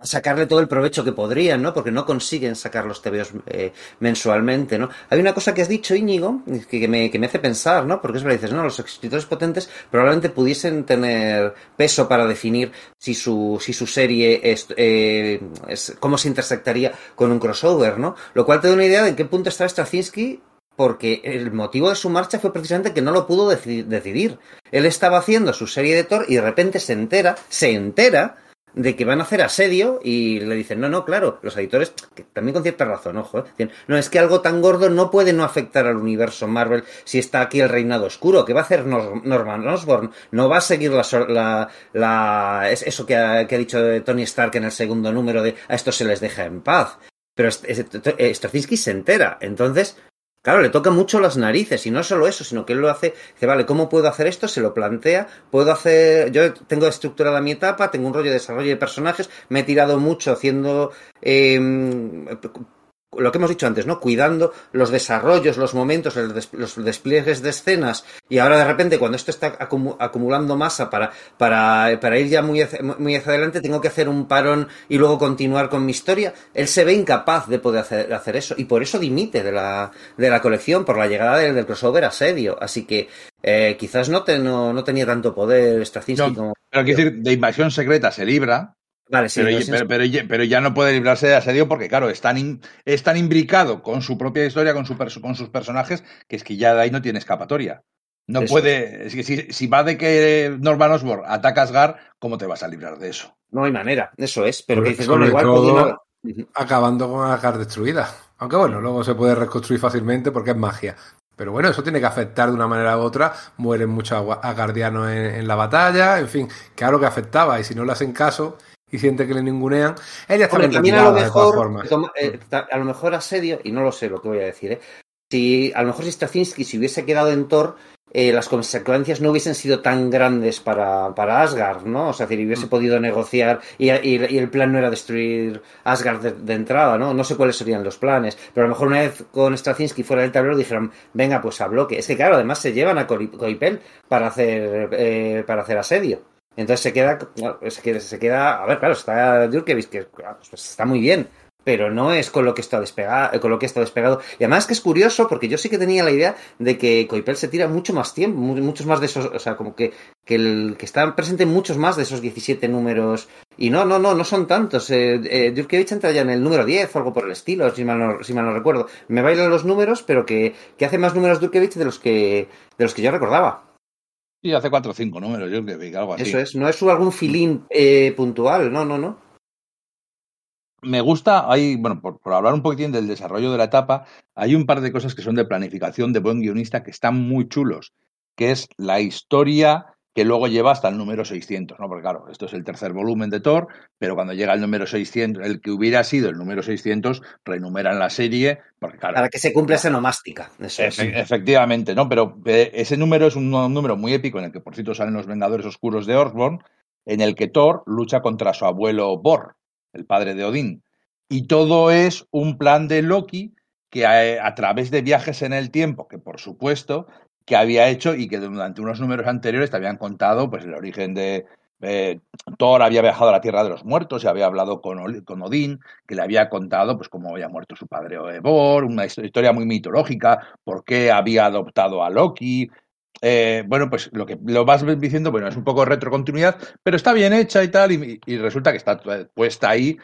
sacarle todo el provecho que podrían, ¿no? Porque no consiguen sacar los TVOs eh, mensualmente, ¿no? Hay una cosa que has dicho, Íñigo, que, me, que me hace pensar, ¿no? Porque es verdad, dices, no, los escritores potentes probablemente pudiesen tener peso para definir si su, si su serie es, eh, es, cómo se intersectaría con un crossover, ¿no? Lo cual te da una idea de en qué punto está Straczynski porque el motivo de su marcha fue precisamente que no lo pudo decidir. Él estaba haciendo su serie de Thor y de repente se entera, se entera de que van a hacer asedio y le dicen, no, no, claro, los editores, que también con cierta razón, ojo, ¿eh? no, es que algo tan gordo no puede no afectar al universo Marvel si está aquí el reinado oscuro, ¿qué va a hacer Norman Osborn? No va a seguir la, la, la eso que ha, que ha, dicho Tony Stark en el segundo número de a esto se les deja en paz. Pero Straczynski se entera, entonces Claro, le toca mucho las narices y no solo eso, sino que él lo hace, dice, vale, ¿cómo puedo hacer esto? Se lo plantea, puedo hacer, yo tengo estructurada mi etapa, tengo un rollo de desarrollo de personajes, me he tirado mucho haciendo eh, lo que hemos dicho antes, ¿no? Cuidando los desarrollos, los momentos, los despliegues de escenas y ahora de repente cuando esto está acumulando masa para, para, para ir ya muy, muy hacia adelante tengo que hacer un parón y luego continuar con mi historia. Él se ve incapaz de poder hacer, hacer eso y por eso dimite de la, de la colección por la llegada del, del crossover asedio. Así que eh, quizás no, te, no, no, tenía tanto poder Straczynski no, como... Pero quiero decir, de invasión secreta se libra, Vale, sí, pero, pero, pero, pero, ya no puede librarse de asedio porque, claro, es tan, in, es tan imbricado con su propia historia, con, su con, sus personajes, que es que ya de ahí no tiene escapatoria. No eso. puede. Es que si, si, va de que Norman Osborn ataca a Asgard, ¿cómo te vas a librar de eso? No hay manera, eso es. Pero que dices, bueno, igual todo, acabando con Asgard destruida. Aunque bueno, luego se puede reconstruir fácilmente porque es magia. Pero bueno, eso tiene que afectar de una manera u otra. Mueren muchos agardianos en, en la batalla. En fin, claro que afectaba. Y si no le hacen caso, y siente que le ningunean, ella está Hombre, también a lo mejor, eh, a lo mejor asedio, y no lo sé lo que voy a decir, ¿eh? si a lo mejor si Straczynski se hubiese quedado en Thor, eh, las consecuencias no hubiesen sido tan grandes para, para Asgard, ¿no? O sea, si hubiese mm. podido negociar y, y, y, el plan no era destruir Asgard de, de, entrada, ¿no? No sé cuáles serían los planes, pero a lo mejor una vez con Straczynski fuera del tablero dijeron, venga, pues a bloque. Es que claro, además se llevan a Coipel para hacer, eh, para hacer asedio. Entonces se queda, se queda, se queda, a ver, claro, está Djurkovic, que pues está muy bien, pero no es con lo que está despegado, con lo que está despegado. Y además que es curioso, porque yo sí que tenía la idea de que Coipel se tira mucho más tiempo, muchos más de esos, o sea, como que, que, el, que están presentes muchos más de esos 17 números. Y no, no, no, no son tantos. Eh, eh, entra ya en el número 10 o algo por el estilo, si mal no, si mal no recuerdo. Me bailan los números, pero que, que hace más números Djurkovic de los que, de los que yo recordaba. Sí, hace cuatro o cinco números, yo creo que algo así. Eso es, no es algún filín eh, puntual, no, no, no. Me gusta, hay, bueno, por, por, hablar un poquitín del desarrollo de la etapa, hay un par de cosas que son de planificación de buen guionista que están muy chulos, que es la historia que luego lleva hasta el número 600, ¿no? Porque claro, esto es el tercer volumen de Thor, pero cuando llega el número 600, el que hubiera sido el número 600, renumeran la serie, porque claro... Para que se cumpla esa nomástica. Eso es. Efectivamente, ¿no? Pero eh, ese número es un, un, número muy épico en el que, por cierto, salen los Vengadores Oscuros de Osborn, en el que Thor lucha contra su abuelo Bor, el padre de Odín. Y todo es un plan de Loki que a, a, través de viajes en el tiempo, que por supuesto que había hecho y que durante unos números anteriores te habían contado pues el origen de eh, Thor había viajado a la Tierra de los Muertos y había hablado con, con Odín, que le había contado pues cómo había muerto su padre Eivor, una historia muy mitológica, por qué había adoptado a Loki. Eh, bueno, pues lo que lo vas diciendo, bueno, es un poco retrocontinuidad, pero está bien hecha y tal, y, y resulta que está puesta ahí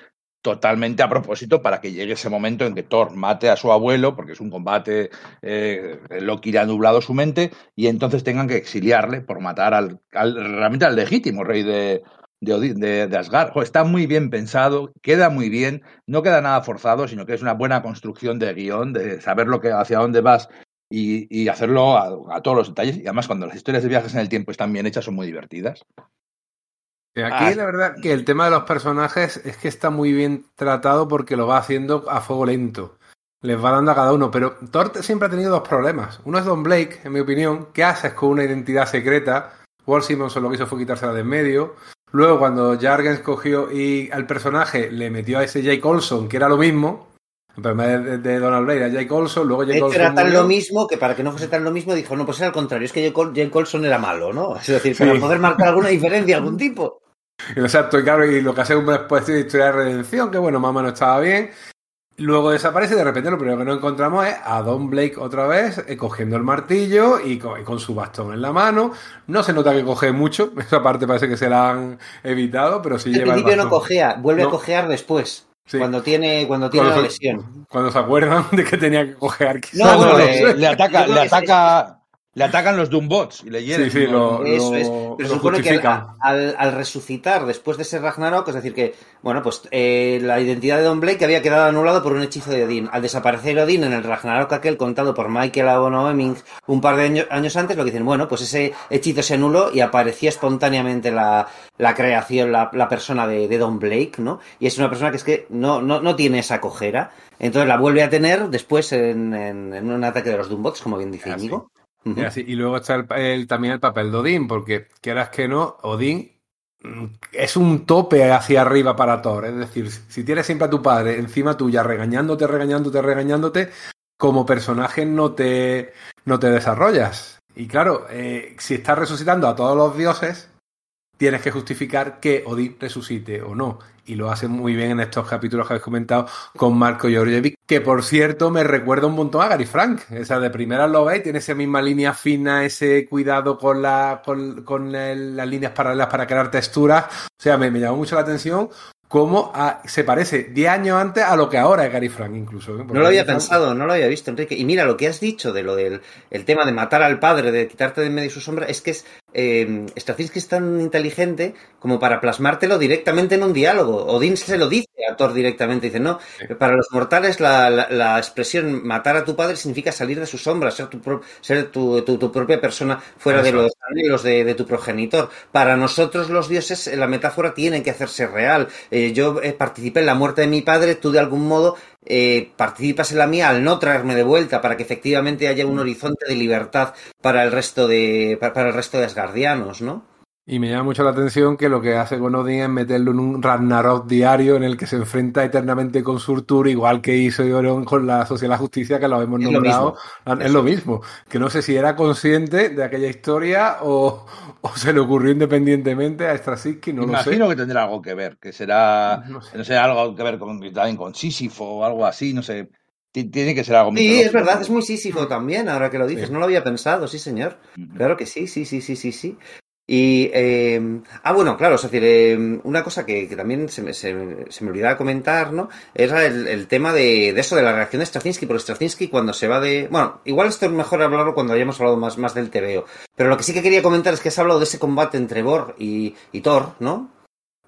totalmente a propósito para que llegue ese momento en que Thor mate a su abuelo, porque es un combate, eh, Loki le ha nublado su mente, y entonces tengan que exiliarle por matar al, al realmente al legítimo rey de, de, Asgard. Está muy bien pensado, queda muy bien, no queda nada forzado, sino que es una buena construcción de guion, de saber lo que, hacia dónde vas y, y hacerlo a, todos los detalles. Y además, cuando las historias de viajes en el tiempo están bien hechas, son muy divertidas. Aquí Ah. la verdad que el tema de los personajes es que está muy bien tratado porque lo va haciendo a fuego lento. Les va dando a cada uno, pero Thor siempre ha tenido dos problemas. Uno es Don Blake, en mi opinión. ¿Qué haces con una identidad secreta? Walt Simonson lo que hizo fue quitársela de en medio. Luego, cuando Jargens cogió y al personaje le metió a ese Jake Olson, que era lo mismo, en vez de, Donald Blake, era Jake Olson, luego Jake Olson era tan murió. lo mismo que para que no fuese tan lo mismo dijo, no, pues era al contrario, es que Jake Jake Colson era malo, ¿no? Es decir, para Sí. poder marcar alguna diferencia, algún tipo. Exacto, y claro, y lo que hace es una especie de historia de redención, que bueno, mamá no estaba bien. Luego desaparece y de repente lo primero que nos encontramos es a Don Blake otra vez eh, cogiendo el martillo y con, y con su bastón en la mano. No se nota que coge mucho, esa parte parece que se la han evitado, pero sí Al lleva el principio no bastón. cojea, vuelve No. a cojear después, Sí. cuando tiene, cuando tiene Cuando la se- lesión. Cuando se acuerdan de que tenía que coger quizás, No, No, bueno, no, eh, le, le ataca, le ataca, le atacan los Doombots y le hieren. Sí, sí, lo- Eso lo- es. Pero lo se supone que al, al- al resucitar después de ese Ragnarok, es decir, que, bueno, pues eh, la identidad de Don Blake había quedado anulado por un hechizo de Odín. Al desaparecer Odín en el Ragnarok aquel contado por Michael Abonoeming un par de año- años antes, lo que dicen, bueno, pues ese hechizo se anuló y aparecía espontáneamente la, la creación, la, la persona de, de Don Blake, ¿no? Y es una persona que es que no, no, no tiene esa cojera. Entonces la vuelve a tener después en, en- en un ataque de los Doombots, como bien dice Ah, Y, luego está el, el- también el papel de Odín, porque quieras que no, Odín mm, es un tope hacia arriba para Thor. Es decir, si tienes siempre a tu padre encima tuya, regañándote, regañándote, regañándote, como personaje no te, no te desarrollas. Y claro, eh, si estás resucitando a todos los dioses, tienes que justificar que Odín resucite o no. Y lo hace muy bien en estos capítulos que habéis comentado con Marco Georgievic, que por cierto me recuerda un montón a Gary Frank. O sea, de primera lo veis, tiene esa misma línea fina, ese cuidado con, las líneas paralelas para crear texturas. O sea, me, me llamó mucho la atención cómo a- se parece 10 años antes a lo que ahora es Gary Frank, incluso. ¿eh? No lo había pensado, no lo había visto, Enrique. Y mira, lo que has dicho de lo del el tema de matar al padre, de quitarte de en medio su sombra, es que es eh, Straczynski es tan inteligente como para plasmártelo directamente en un diálogo. Odín se lo dice a Thor directamente, dice, no, para los mortales la, la- la expresión matar a tu padre significa salir de su sombra, ser tu, pro- ser tu, tu- tu propia persona fuera de los anhelos de, de tu progenitor. Para nosotros los dioses eh, la metáfora tiene que hacerse real. Eh, yo eh, participé en la muerte de mi padre, tú de algún modo eh, participas en la mía al no traerme de vuelta para que efectivamente haya un horizonte de libertad para el resto de para, para el resto de asgardianos, ¿no? Y me llama mucho la atención que lo que hace con Odín es meterlo en un Ragnarok diario en el que se enfrenta eternamente con Surtur, igual que hizo Euron con la Sociedad de la Justicia, que lo hemos Es lo nombrado. mismo. Es lo mismo. Que no sé si era consciente de aquella historia o, o se le ocurrió independientemente a Straczynski, no lo Imagino sé. que tendrá algo que ver, que será, No sé. no sé, algo que ver con, también con Sísifo o algo así, no sé. Ti- Tiene que ser algo Sí, es verdad, es muy sísifo también, ahora que lo dices, Sí. no lo había pensado, sí señor. Claro que sí, sí, sí, sí, sí, sí. Y, eh, ah, bueno, claro, es decir, eh, una cosa que, también se me, se, me olvidaba comentar, ¿no? Era el, tema de, eso, de la reacción de Straczynski, porque Straczynski cuando se va de... Bueno, igual esto es mejor hablarlo cuando hayamos hablado más, más del TVO. Pero lo que sí que quería comentar es que has hablado de ese combate entre Bor y, y Thor, ¿no?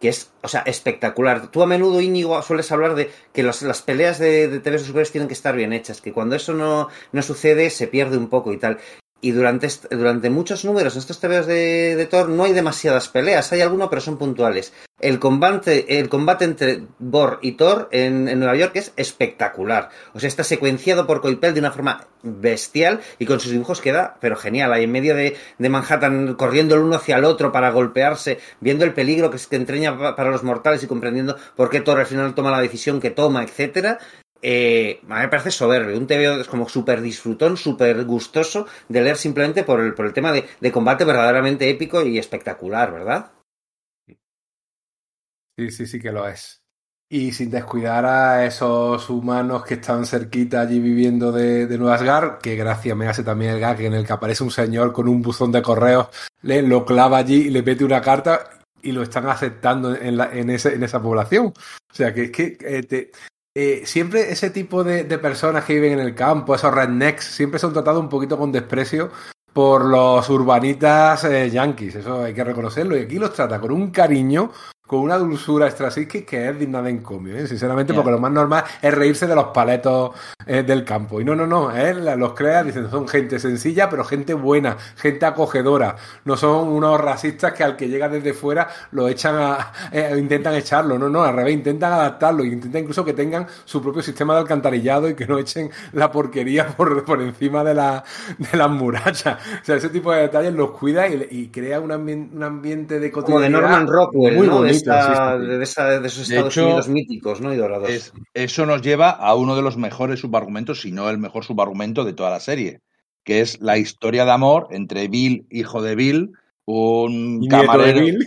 Que es, o sea, espectacular. Tú a menudo, Íñigo, sueles hablar de que los- las peleas de, de TV tienen que estar bien hechas, que cuando eso no, no sucede se pierde un poco y tal. Y durante, durante muchos números en estos TVOs de, Thor no hay demasiadas peleas, hay alguno, pero son puntuales. El combate, el combate entre Bor y Thor en, Nueva York es espectacular. O sea, está secuenciado por Coipel de una forma bestial y con sus dibujos queda, pero genial. Ahí en medio de, de Manhattan, corriendo el uno hacia el otro para golpearse, viendo el peligro que, es- que entreña pa- para los mortales y comprendiendo por qué Thor al final toma la decisión que toma, etcétera. Eh, a mí me parece soberbio. Un TVO es como súper disfrutón, súper gustoso de leer simplemente por el, por el tema de, de combate verdaderamente épico y espectacular, ¿verdad? Sí, sí, sí que lo es. Y sin descuidar a esos humanos que están cerquita allí viviendo de, de Nueva Asgard, que gracia me hace también el gag en el que aparece un señor con un buzón de correos, le lo clava allí y le mete una carta y lo están aceptando en, la- en, ese- en esa población. O sea que es que eh, te- eh, siempre ese tipo de, personas que viven en el campo, esos rednecks, siempre son tratados un poquito con desprecio por los urbanitas eh, yankees, eso hay que reconocerlo. Y aquí los trata con un cariño con una dulzura Straczynski que es digna de encomio, ¿eh? sinceramente, porque lo más normal es reírse de los paletos eh, del campo. Y no, no, no, él los crea diciendo son gente sencilla, pero gente buena, gente acogedora. No son unos racistas que al que llega desde fuera lo echan a. eh, intentan echarlo, no, no, al revés, intentan adaptarlo, e intentan incluso que tengan su propio sistema de alcantarillado y que no echen la porquería por, por encima de, la, de las murallas. O sea, ese tipo de detalles los cuida y, y crea un, ambien- un ambiente de Como de cotidianidad Norman Rockwell, muy ¿no? bonito. De, esta- sí, sí, sí. de esa- de esos De Estados hecho, Unidos míticos ¿no? y dorados. Es- eso nos lleva a uno de los mejores subargumentos, si no el mejor subargumento de toda la serie, que es la historia de amor entre Bill, hijo de Bill, un de camarero, Bill.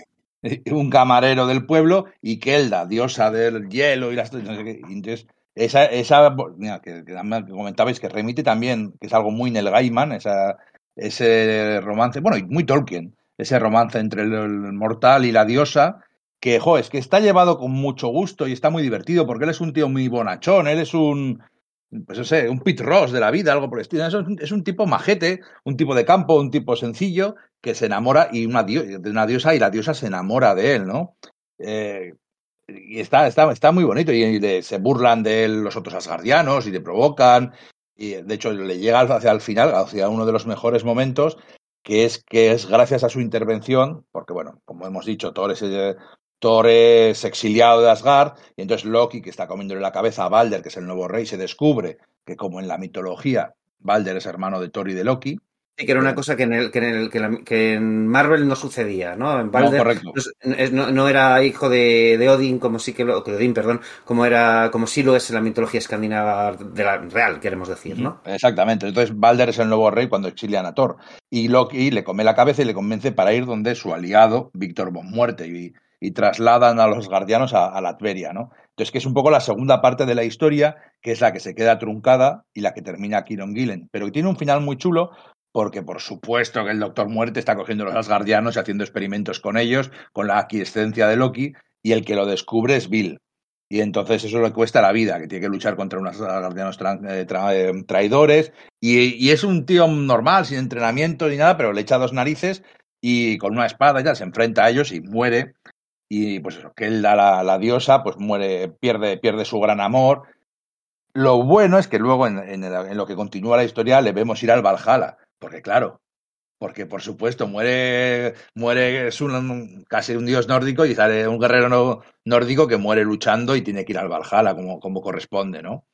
un camarero del pueblo, y Kelda, diosa del hielo y las no sé qué. Y entonces, esa, esa mira, que, comentabais que remite también, que es algo muy Neil Gaiman, esa, ese romance, bueno, y muy Tolkien, ese romance entre el, el mortal y la diosa, que, es que está llevado con mucho gusto y está muy divertido, porque él es un tío muy bonachón, él es un, pues no sé, un Pete Ross de la vida, algo por el estilo. Es un, tipo majete, un tipo de campo, un tipo sencillo, que se enamora y una de una diosa y la diosa se enamora de él, ¿no? Eh, y está, está, está muy bonito y, se burlan de él los otros asgardianos y le provocan. Y de hecho le llega hacia el final, hacia uno de los mejores momentos, que es que es gracias a su intervención, porque bueno, como hemos dicho, Thor es, Thor es exiliado de Asgard, y entonces Loki, que está comiéndole la cabeza a Balder, que es el nuevo rey, se descubre que como en la mitología, Balder es hermano de Thor y de Loki. Sí, que era una cosa que en, el, que, en el- que la- que en Marvel no sucedía, ¿no? En Balder no, no era hijo de, de Odin, como sí que lo, que Odín, perdón, como era, como sí lo es en la mitología escandinava de la real, queremos decir, ¿no? Exactamente. Entonces Balder es el nuevo rey cuando exilian a Thor. Y Loki le come la cabeza y le convence para ir donde su aliado, Víctor Von Muerte, y, y trasladan a los guardianos a, a Latveria, ¿no? Entonces, que es un poco la segunda parte de la historia, que es la que se queda truncada y la que termina Kieron Gillen. Pero tiene un final muy chulo, porque por supuesto que el Doctor Muerte está cogiendo a los asgardianos y haciendo experimentos con ellos, con la aquiescencia de Loki, y el que lo descubre es Bill. Y entonces eso le cuesta la vida, que tiene que luchar contra unos guardianos tra- eh, eh, traidores. Y, y es un tío normal, sin entrenamiento ni nada, pero le echa dos narices y con una espada y tal se enfrenta a ellos y muere. Y pues eso, que él, la, la, diosa, pues muere, pierde, pierde su gran amor. Lo bueno es que luego en, lo que continúa la historia le vemos ir al Valhalla, porque claro, porque por supuesto muere, muere es un, casi un dios nórdico y sale un guerrero nórdico que muere luchando y tiene que ir al Valhalla como, como corresponde, ¿no?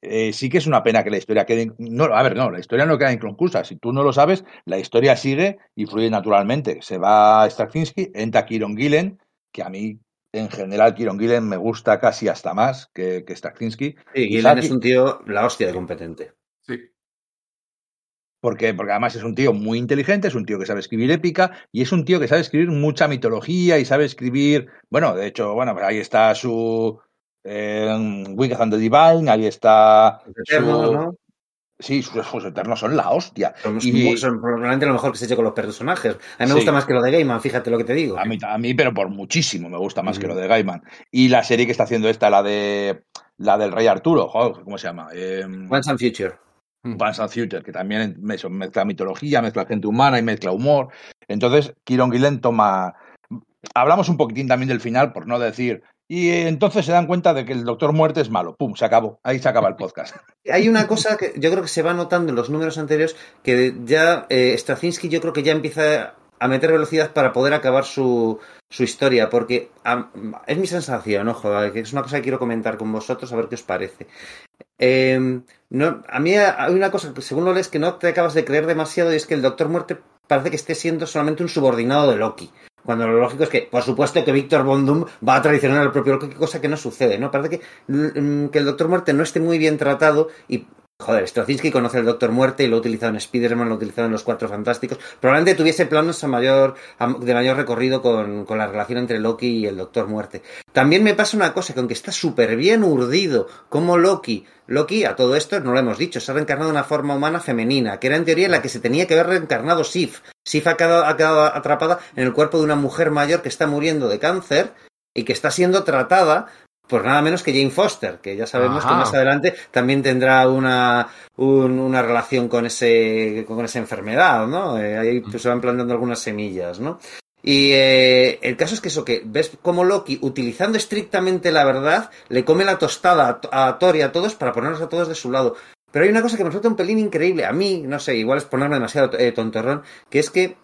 Eh, sí que es una pena que la historia quede. No, a ver, no, la historia no queda inconclusa. Si tú no lo sabes, la historia sigue y fluye naturalmente. Se va Straczynski, entra Kieron Gillen, que a mí, en general, Kieron Gillen me gusta casi hasta más que, que Straczynski. Sí, Y Gillen es un tío, la hostia de competente. Sí. Porque, porque además es un tío muy inteligente, es un tío que sabe escribir épica y es un tío que sabe escribir mucha mitología y sabe escribir. Bueno, de hecho, bueno, pues ahí está su. Eh, Wicked and the Divine, ahí está. Sí, sus, sus eternos son la hostia. Son, Y- son probablemente lo mejor que se ha hecho con los personajes. A mí me Sí. gusta más que lo de Gaiman, fíjate lo que te digo. A mí, a mí, pero por muchísimo me gusta más que lo de Gaiman. Y la serie que está haciendo esta, la de la del Rey Arturo, ¿cómo se llama? Eh, Once and Future. Once and Future, que también mezcla mitología, mezcla gente humana y mezcla humor. Entonces, Kieron Gillen toma. Hablamos un poquitín también del final, por no decir. Y eh, entonces se dan cuenta de que el Doctor Muerte es malo. ¡Pum! Se acabó. Ahí se acaba el podcast. Hay una cosa que yo creo que se va notando en los números anteriores, que ya eh, Straczynski yo creo que ya empieza a meter velocidad para poder acabar su, su historia, porque es mi sensación, ojo, que es una cosa que quiero comentar con vosotros, a ver qué os parece. Eh, no, a mí hay una cosa que según lo lees que no te acabas de creer demasiado y es que el Doctor Muerte parece que esté siendo solamente un subordinado de Loki. Cuando lo lógico es que, por supuesto, que Víctor Von Doom va a traicionar al propio cosa que no sucede, ¿no? Parece que, mm, que el Doctor Muerte no esté muy bien tratado y Joder, Straczynski conoce al Doctor Muerte y lo ha utilizado en Spider-Man, lo ha utilizado en Los Cuatro Fantásticos. Probablemente tuviese planos a mayor, a- de mayor recorrido con, la relación entre Loki y el Doctor Muerte. También me pasa una cosa, que aunque está súper bien urdido como Loki, Loki, a todo esto, no lo hemos dicho, se ha reencarnado en una forma humana femenina, que era en teoría la que se tenía que haber reencarnado Sif. Sif ha quedado atrapada en el cuerpo de una mujer mayor que está muriendo de cáncer y que está siendo tratada por nada menos que Jane Foster, que ya sabemos Ajá. que más adelante también tendrá una, un- una relación con ese con esa enfermedad, ¿no? Eh, ahí pues, se van plantando algunas semillas, ¿no? Y eh, el caso es que eso, que ves como Loki, utilizando estrictamente la verdad, le come la tostada a, a Thor y a todos para ponerlos a todos de su lado. Pero hay una cosa que me resulta un pelín increíble. A mí, no sé, igual es ponerme demasiado eh, tontorrón, que es que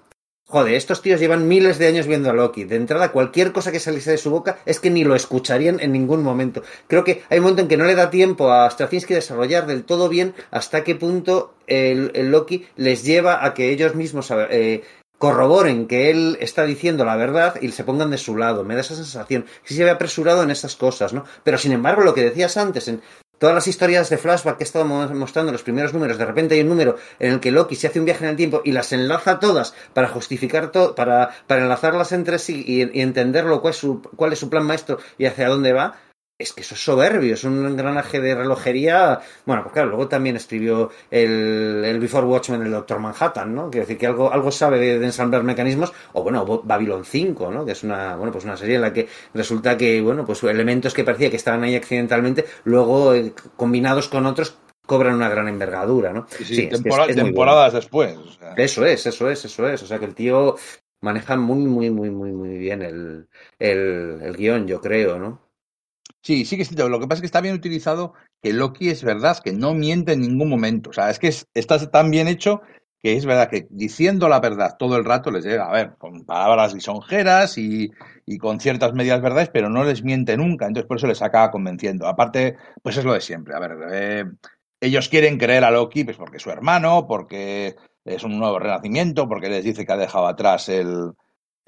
Joder, estos tíos llevan miles de años viendo a Loki. De entrada, cualquier cosa que saliese de su boca es que ni lo escucharían en ningún momento. Creo que hay un momento en que no le da tiempo a Straczynski desarrollar del todo bien hasta qué punto el, Loki les lleva a que ellos mismos eh, corroboren que él está diciendo la verdad y se pongan de su lado. Me da esa sensación. Sí se ve apresurado en esas cosas, ¿no? Pero sin embargo, lo que decías antes, en todas las historias de flashback que he estado mostrando los primeros números, de repente hay un número en el que Loki se hace un viaje en el tiempo y las enlaza todas para justificar todo, para, para enlazarlas entre sí y, y entenderlo cuál es, su, cuál es su plan maestro y hacia dónde va. Es que eso es soberbio, es un engranaje de relojería. Bueno, pues claro, luego también escribió el, el Before Watchmen, el Doctor Manhattan, ¿no? Quiero decir que algo, algo sabe de, de, ensamblar mecanismos. O bueno, Babylon 5, ¿no? Que es una, bueno, pues una serie en la que resulta que, bueno, pues elementos que parecía que estaban ahí accidentalmente, luego eh, combinados con otros cobran una gran envergadura, ¿no? Sí, sí, sí tempora es, es temporadas bueno. después. O sea. Eso es, eso es, eso es. O sea que el tío maneja muy, muy, muy, muy, muy bien el, el, el guion, yo creo, ¿no? Sí, sí que sí. Lo que pasa es que está bien utilizado que Loki es verdad, que no miente en ningún momento. O sea, es que es, está tan bien hecho que es verdad que diciendo la verdad todo el rato les llega, a ver, con palabras lisonjeras y, y, con ciertas medias verdades, pero no les miente nunca. Entonces por eso les acaba convenciendo. Aparte, pues es lo de siempre. A ver, eh, ellos quieren creer a Loki pues porque es su hermano, porque es un nuevo renacimiento, porque les dice que ha dejado atrás el,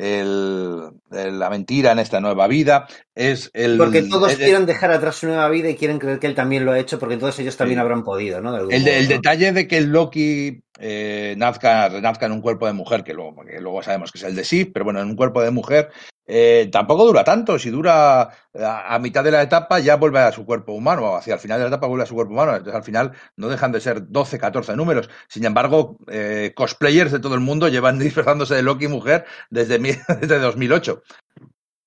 el, el, la mentira en esta nueva vida. Es el, porque todos quieren dejar atrás su nueva vida y quieren creer que él también lo ha hecho, porque entonces ellos también habrán podido, ¿no? el, modo, el, ¿no? detalle de que el Loki eh, nazca, en un cuerpo de mujer, que luego, sabemos que es el de Sif, pero bueno, en un cuerpo de mujer, eh, tampoco dura tanto. Si dura a, a, mitad de la etapa, ya vuelve a su cuerpo humano, o hacia el final de la etapa vuelve a su cuerpo humano. Entonces, al final, no dejan de ser 12, 14 números. Sin embargo, eh, cosplayers de todo el mundo llevan disfrazándose de Loki mujer desde, desde 2008.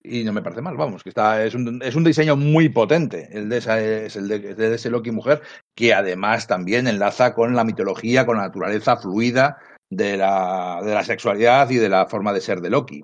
Y no me parece mal, vamos, que está, es, un, es un diseño muy potente, el de, esa, es el de, de ese Loki mujer, que además también enlaza con la mitología, con la naturaleza fluida de la, de la sexualidad y de la forma de ser de Loki.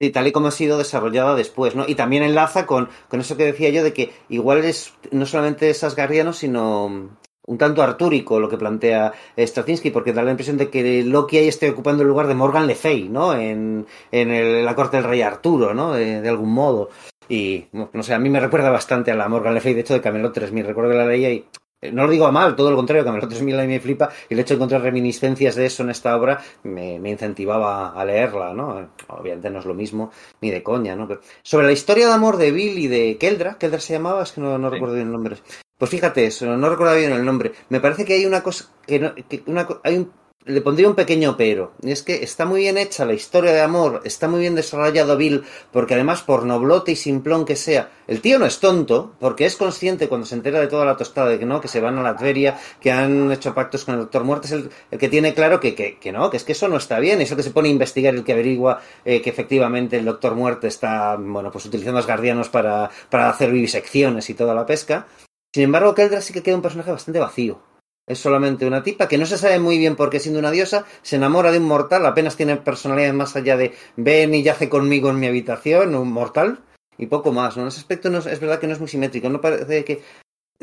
Sí, tal y como ha sido desarrollada después, ¿no? Y también enlaza con, con eso que decía yo de que igual es no solamente es asgardiano, sino un tanto artúrico lo que plantea Straczynski, porque da la impresión de que Loki ahí esté ocupando el lugar de Morgan Le Fay, ¿no? En, en el, la corte del rey Arturo, ¿no? De, de, algún modo. Y, no sé, a mí me recuerda bastante a la Morgan Le Fay, de hecho, de Camelot 3000. Recuerdo que la leía y no lo digo a mal, todo lo contrario, Camelot 3000 a mí me flipa y el hecho de encontrar reminiscencias de eso en esta obra me, me, incentivaba a leerla, ¿no? Obviamente no es lo mismo ni de coña, ¿no? Pero sobre la historia de amor de Bill y de Keldra, Keldra se llamaba, es que no, no sí. recuerdo bien el nombre. Pues fíjate eso, no recuerdo bien el nombre. Me parece que hay una cosa que, no, que una, hay un le pondría un pequeño pero. Y es que está muy bien hecha la historia de amor, está muy bien desarrollado Bill, porque además, por noblote y simplón que sea, el tío no es tonto, porque es consciente cuando se entera de toda la tostada de que no, que se van a la feria, que han hecho pactos con el doctor Muerte, es el, el que tiene claro que, que, que, no, que es que eso no está bien, es el que se pone a investigar, el que averigua eh, que efectivamente el doctor Muerte está, bueno, pues utilizando a los guardianos para, para hacer vivisecciones y toda la pesca. Sin embargo, Keldra sí que queda un personaje bastante vacío. Es solamente una tipa que no se sabe muy bien por qué siendo una diosa se enamora de un mortal, apenas tiene personalidad más allá de ven y yace conmigo en mi habitación, un mortal, y poco más. En ese aspecto no es, verdad que no es muy simétrico, no parece que...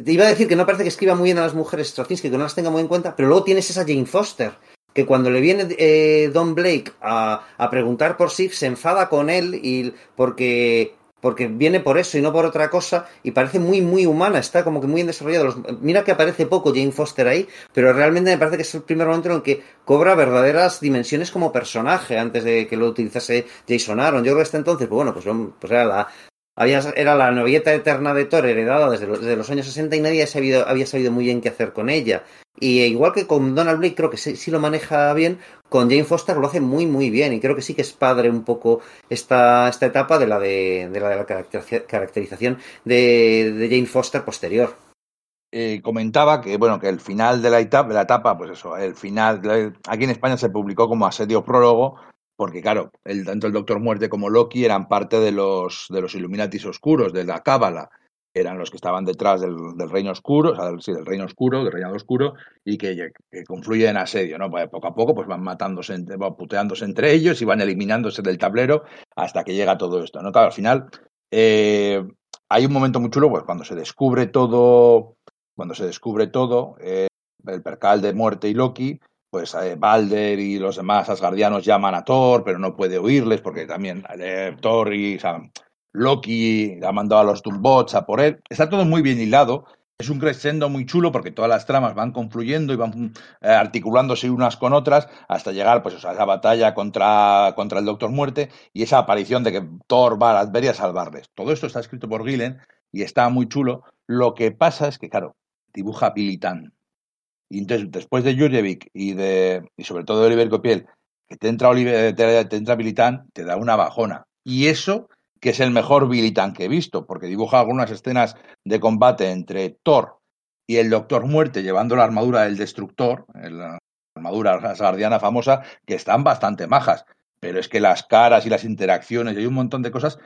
Iba a decir que no parece que escriba muy bien a las mujeres Straczynski, que no las tenga muy en cuenta, pero luego tienes esa Jane Foster, que cuando le viene eh, Don Blake a, a preguntar por Sif, se enfada con él y porque porque viene por eso y no por otra cosa y parece muy muy humana, está como que muy desarrollado. Los, mira que aparece poco Jane Foster ahí, pero realmente me parece que es el primer momento en que cobra verdaderas dimensiones como personaje antes de que lo utilizase Jason Aaron. Yo creo que hasta entonces, pues bueno, pues, pues era la había, era la novieta eterna de Thor heredada desde los, años 60 y nadie sabido, había sabido muy bien qué hacer con ella. Y igual que con Donald Blake, creo que sí, lo maneja bien, con Jane Foster lo hace muy, muy bien. Y creo que sí que es padre un poco esta, esta etapa de la de, de la, de la caracterización de, de Jane Foster posterior. Eh, comentaba que bueno que el final de la etapa, de la etapa pues eso el final aquí en España se publicó como asedio prólogo porque claro el, tanto el Doctor Muerte como Loki eran parte de los de los Illuminatis oscuros de la Cábala eran los que estaban detrás del, Reino Oscuro, o sea, del, sí, del Reino Oscuro, del Reinado Oscuro, y que, confluyen en asedio, ¿no? Pues poco a poco pues van matándose, van puteándose entre ellos y van eliminándose del tablero hasta que llega todo esto, ¿no? Claro, al final eh, hay un momento muy chulo, pues cuando se descubre todo, cuando se descubre todo, eh, el percal de muerte y Loki, pues eh, Balder y los demás asgardianos llaman a Thor, pero no puede oírles porque también Thor y o Loki ha mandado a los Doombots a por él. Está todo muy bien hilado. Es un crescendo muy chulo porque todas las tramas van confluyendo y van eh, articulándose unas con otras hasta llegar pues, a esa batalla contra, contra el Doctor Muerte y esa aparición de que Thor va a Latveria a salvarles. Todo esto está escrito por Gillen y está muy chulo. Lo que pasa es que, claro, dibuja Billy Tan. Y entonces, después de Jurjevic y, de, y sobre todo de Oliver Copiel, que te entra, Oliver, te, te entra Billy Tan, te da una bajona. Y eso que es el mejor Billy Tan que he visto, porque dibuja algunas escenas de combate entre Thor y el Doctor Muerte llevando la armadura del Destructor, la armadura asgardiana famosa, que están bastante majas. Pero es que las caras y las interacciones, y hay un montón de cosas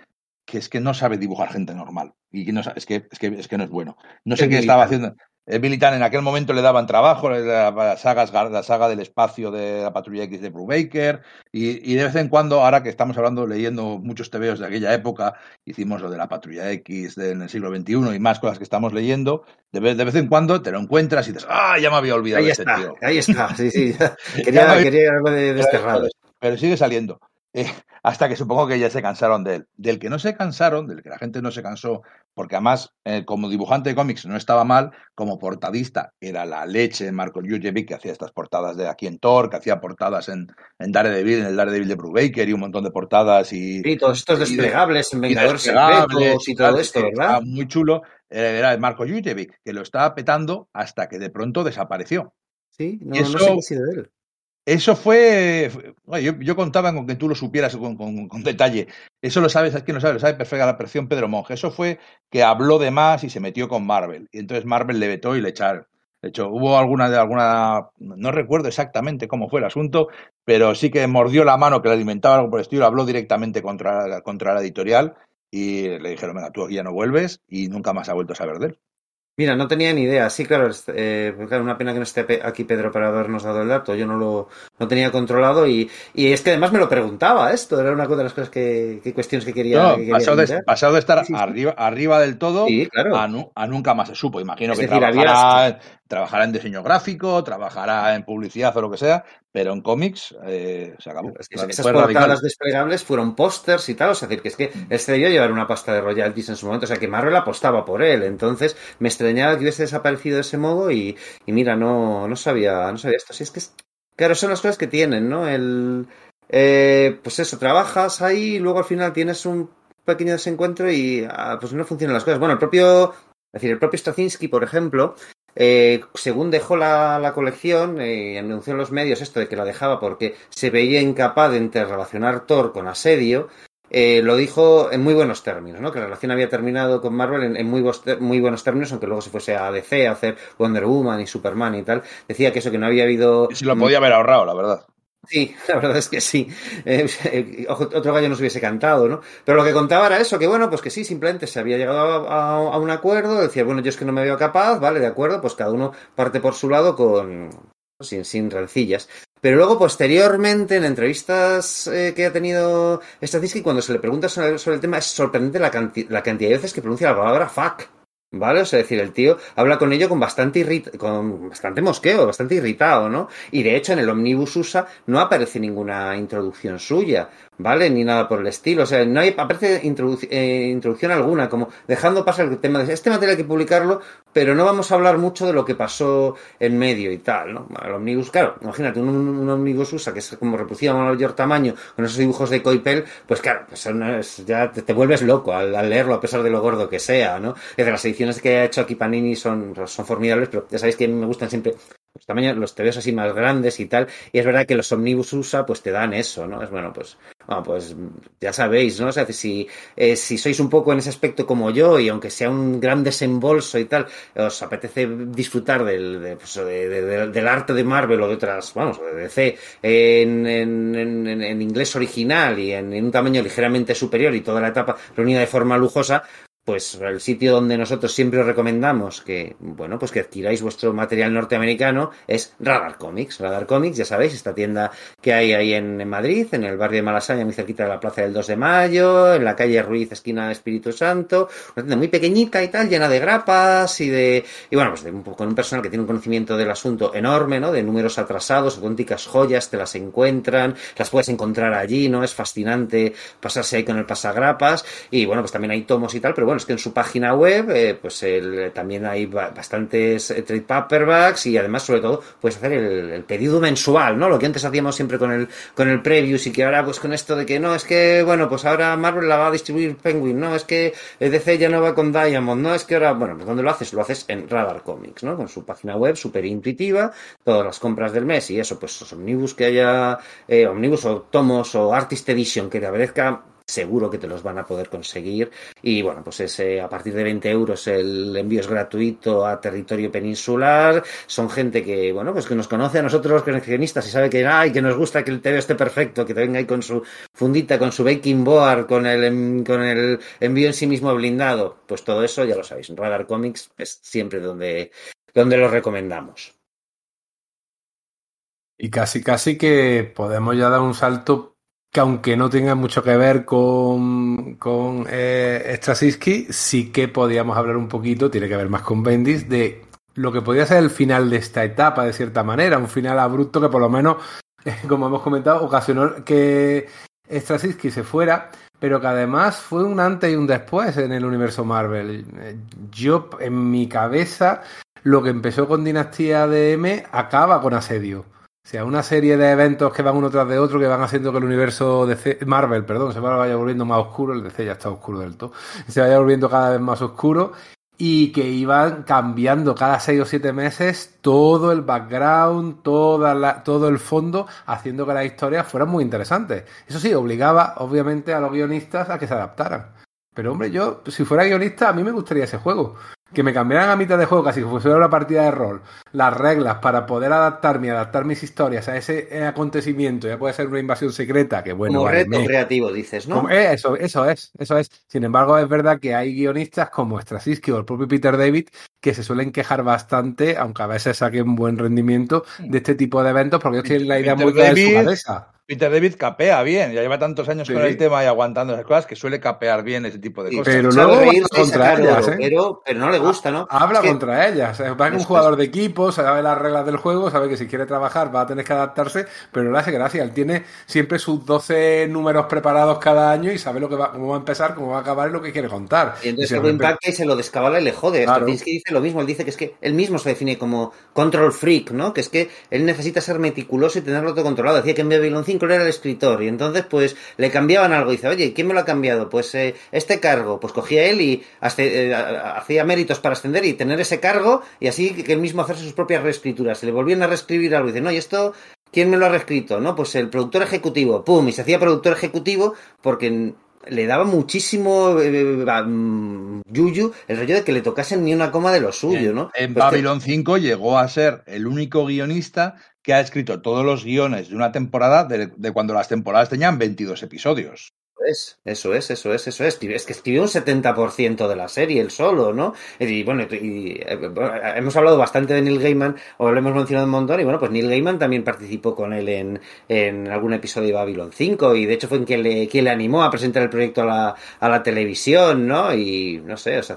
que es que no sabe dibujar gente normal. Y es, que, es, que, es que no es bueno. No sé El qué estaba haciendo. El Billy Tan en aquel momento le daban trabajo, la, la, saga, la saga del espacio de la Patrulla X de Brubaker, y, y, de vez en cuando, ahora que estamos hablando, leyendo muchos tebeos de aquella época, hicimos lo de la Patrulla X de, en el siglo XXI y más cosas que estamos leyendo, de vez, de vez en cuando te lo encuentras y dices, ¡ah, ya me había olvidado Ahí este está, tío! ahí está, sí, sí. Quería, había- quería algo de desterrado. Pero sigue saliendo. Eh, hasta que supongo que ya se cansaron de él. Del que no se cansaron, del que la gente no se cansó, porque además, eh, como dibujante de cómics no estaba mal, como portadista era la leche Marco Jurjevic, que hacía estas portadas de aquí en Thor, que hacía portadas en, en Daredevil, en el Daredevil de Brubaker y un montón de portadas y, Sí, todos estos desplegables en y Vengadores Secretos y todo esto, ¿verdad? estaba muy chulo. Era Marco Jurjevic, que lo estaba petando hasta que de pronto desapareció. Sí, no, y no sé eso- qué ha sido de él. Eso fue. yo, contaba con que tú lo supieras con, con- detalle. Eso lo sabes, es que no sabe, lo sabe perfecta la perfección Pedro Monge. Eso fue que habló de más y se metió con Marvel. Y entonces Marvel le vetó y le echaron. De hecho, hubo alguna de alguna. No recuerdo exactamente cómo fue el asunto, pero sí que mordió la mano que le alimentaba algo por el estilo, habló directamente contra, contra la editorial y le dijeron, venga, tú ya no vuelves y nunca más ha vuelto a saber de él. Mira, no tenía ni idea. Sí, claro, es- eh, pues claro, una pena que no esté aquí Pedro para habernos dado el dato. Yo no lo no tenía controlado y, y es que además me lo preguntaba esto. Era una de las cosas que, que cuestiones que quería, No, que quería pasado, de, mirar. pasado de estar Sí, sí, sí. Arriba, arriba del todo Sí, claro. a, nu- a nunca más se supo. Imagino Es que decir, había- trabajará, en diseño gráfico, trabajará en publicidad o lo que sea, pero en cómics eh, se acabó. Es que Fue esas radical. portadas desplegables fueron pósters y tal, o sea, es decir, que es que él se debió llevar una pasta de royalties en su momento, o sea, que Marvel apostaba por él, entonces me extrañaba que hubiese desaparecido de ese modo y, y mira, no, no sabía, no sabía esto, sí, es que, es- claro, son las cosas que tienen, ¿no? El, eh, pues eso, trabajas ahí y luego al final tienes un pequeño desencuentro y ah, pues no funcionan las cosas. Bueno, el propio, es decir, el propio Straczynski, por ejemplo, eh, según dejó la, la colección, eh, anunció en los medios esto de que la dejaba porque se veía incapaz de interrelacionar Thor con Asedio, eh, lo dijo en muy buenos términos, ¿no? Que la relación había terminado con Marvel en, muy, muy buenos términos, aunque luego se fuese a DC a hacer Wonder Woman y Superman y tal. Decía que eso, que no había habido... Y se lo podía haber ahorrado, la verdad. Sí, la verdad es que sí. Eh, eh, otro gallo nos hubiese cantado, ¿no? Pero lo que contaba era eso, que bueno, pues que sí, simplemente se había llegado a, un acuerdo, decía, bueno, yo es que no me veo capaz, vale, de acuerdo, pues cada uno parte por su lado con sin, sin rencillas. Pero luego, posteriormente, en entrevistas eh, que ha tenido Straczynski, cuando se le pregunta sobre, sobre el tema, es sorprendente la, canti- la cantidad de veces que pronuncia la palabra fuck. ¿Vale? O sea, es decir, el tío habla con ello con bastante irrit con bastante mosqueo, bastante irritado, ¿no? Y de hecho en el Omnibus USA no aparece ninguna introducción suya, ¿vale? Ni nada por el estilo. O sea, no hay, aparece eh, introducción alguna, como dejando pasar el tema de este material hay que publicarlo, pero no vamos a hablar mucho de lo que pasó en medio y tal, ¿no? El Omnibus, claro, imagínate un, un Omnibus USA que es como reproducido a mayor tamaño, con esos dibujos de Coipel, pues claro, pues ya te, vuelves loco al, al leerlo a pesar de lo gordo que sea, ¿no? Es de las ediciones que ha hecho aquí Panini son, son formidables, pero ya sabéis que me gustan siempre los tamaños, los así más grandes y tal, y es verdad que los Omnibus USA pues te dan eso, ¿no? Es bueno, pues, bueno, pues ya sabéis, ¿no? O sea, si, eh, si sois un poco en ese aspecto como yo, y aunque sea un gran desembolso y tal, os apetece disfrutar del, de, pues, de- de- de- del arte de Marvel o de otras, vamos, de DC, en, en, en- en inglés original y en un tamaño ligeramente superior y toda la etapa reunida de forma lujosa, pues el sitio donde nosotros siempre os recomendamos que, bueno, pues que adquiráis vuestro material norteamericano es Radar Comics. Radar Comics, ya sabéis, esta tienda que hay ahí en, Madrid, en el barrio de Malasaña, muy cerquita de la Plaza del 2 de Mayo, en la calle Ruiz, esquina Espíritu Santo, una tienda muy pequeñita y tal, llena de grapas y de, y bueno, pues de con un personal que tiene un conocimiento del asunto enorme, ¿no? De números atrasados, auténticas joyas, te las encuentran, las puedes encontrar allí, ¿no? Es fascinante pasarse ahí con el pasagrapas y bueno, pues también hay tomos y tal, pero bueno, es que en su página web eh, pues también hay ba- bastantes eh, trade paperbacks y además sobre todo puedes hacer el, pedido mensual, ¿no? Lo que antes hacíamos siempre con el con el previews y que ahora pues con esto de que no, es que bueno, pues ahora Marvel la va a distribuir Penguin, no, es que DC ya no va con Diamond, no, es que ahora, bueno, pues ¿dónde lo haces? Lo haces en Radar Comics, ¿no? Con su página web súper intuitiva, todas las compras del mes y eso, pues los omnibus que haya, eh, omnibus o tomos o Artist Edition que te aparezca, seguro que te los van a poder conseguir. Y bueno, pues ese, a partir de 20 euros el envío es gratuito a territorio peninsular. Son gente que, bueno, pues que nos conoce a nosotros los coleccionistas y sabe que, ay, que nos gusta que el TV esté perfecto, que te venga ahí con su fundita, con su baking board, con el, con el envío en sí mismo blindado. Pues todo eso ya lo sabéis. Radar Comics es siempre donde, donde lo recomendamos. Y casi, casi que podemos ya dar un salto que aunque no tenga mucho que ver con, con eh, sí que podíamos hablar un poquito, tiene que ver más con Bendis, de lo que podía ser el final de esta etapa, de cierta manera, un final abrupto que por lo menos, como hemos comentado, ocasionó que Straczynski se fuera, pero que además fue un antes y un después en el universo Marvel. Yo, en mi cabeza, lo que empezó con Dinastía de M acaba con Asedio. O sea, una serie de eventos que van uno tras de otro, que van haciendo que el universo de Marvel, perdón, se vaya volviendo más oscuro, el DC ya está oscuro del todo, se vaya volviendo cada vez más oscuro y que iban cambiando cada seis o siete meses todo el background, toda la, todo el fondo, haciendo que las historias fueran muy interesantes. Eso sí, obligaba obviamente a los guionistas a que se adaptaran. Pero hombre, yo, si fuera guionista, a mí me gustaría ese juego. Que me cambiaran a mitad de juego, casi si fuera una partida de rol, las reglas para poder adaptarme, adaptar mis historias a ese eh, acontecimiento. Ya puede ser una invasión secreta, que bueno, Como reto me- creativo, dices, ¿no? como- eh, eso, eso es, eso es. Sin embargo, es verdad que hay guionistas como Straczynski o el propio Peter David que se suelen quejar bastante, aunque a veces saquen buen rendimiento de este tipo de eventos, porque ellos tienen la idea Peter muy clara de su cabeza. Peter David capea bien, ya lleva tantos años Sí. con el tema y aguantando esas cosas que suele capear bien ese tipo de Sí, cosas. Pero luego y contra ellas, ¿eh? pero, pero no le gusta, ¿no? Habla Es que- contra ellas. Es un Eso jugador de equipo, sabe las reglas del juego, sabe que si quiere trabajar va a tener que adaptarse, pero no le hace gracia. Él tiene siempre sus 12 números preparados cada año y sabe lo que va, cómo va a empezar, cómo va a acabar y lo que quiere contar. Y entonces repente- impacta y se lo descabala y le jode. Claro. Straczynski dice lo mismo, él dice que es que él mismo se define como control freak, ¿no? Que es que él necesita ser meticuloso y tenerlo todo controlado. Decía que en Babylon 5 era el escritor y entonces pues le cambiaban algo. Dice, oye, ¿quién me lo ha cambiado? Pues eh, este cargo. Pues cogía él y eh, hacía méritos para ascender y tener ese cargo y así que él mismo hacerse sus propias reescrituras. Se le volvían a reescribir algo y dice, no, y esto... ¿Quién me lo ha reescrito? No, pues el productor ejecutivo, pum, y se hacía productor ejecutivo porque le daba muchísimo eh, eh, mm, yuyu el rollo de que le tocasen ni una coma de lo suyo, ¿no? En Pues que- Babylon 5 llegó a ser el único guionista que ha escrito todos los guiones de una temporada de, de cuando las temporadas tenían 22 episodios. Es, eso es, eso es, eso es. Es que escribió un 70% de la serie él solo, ¿no? Y bueno, y, eh, hemos hablado bastante de Neil Gaiman, o lo hemos mencionado un montón, y bueno, pues Neil Gaiman también participó con él en, en algún episodio de Babylon 5, y de hecho fue quien le, quien le animó a presentar el proyecto a la, a la televisión, ¿no? Y no sé, o sea,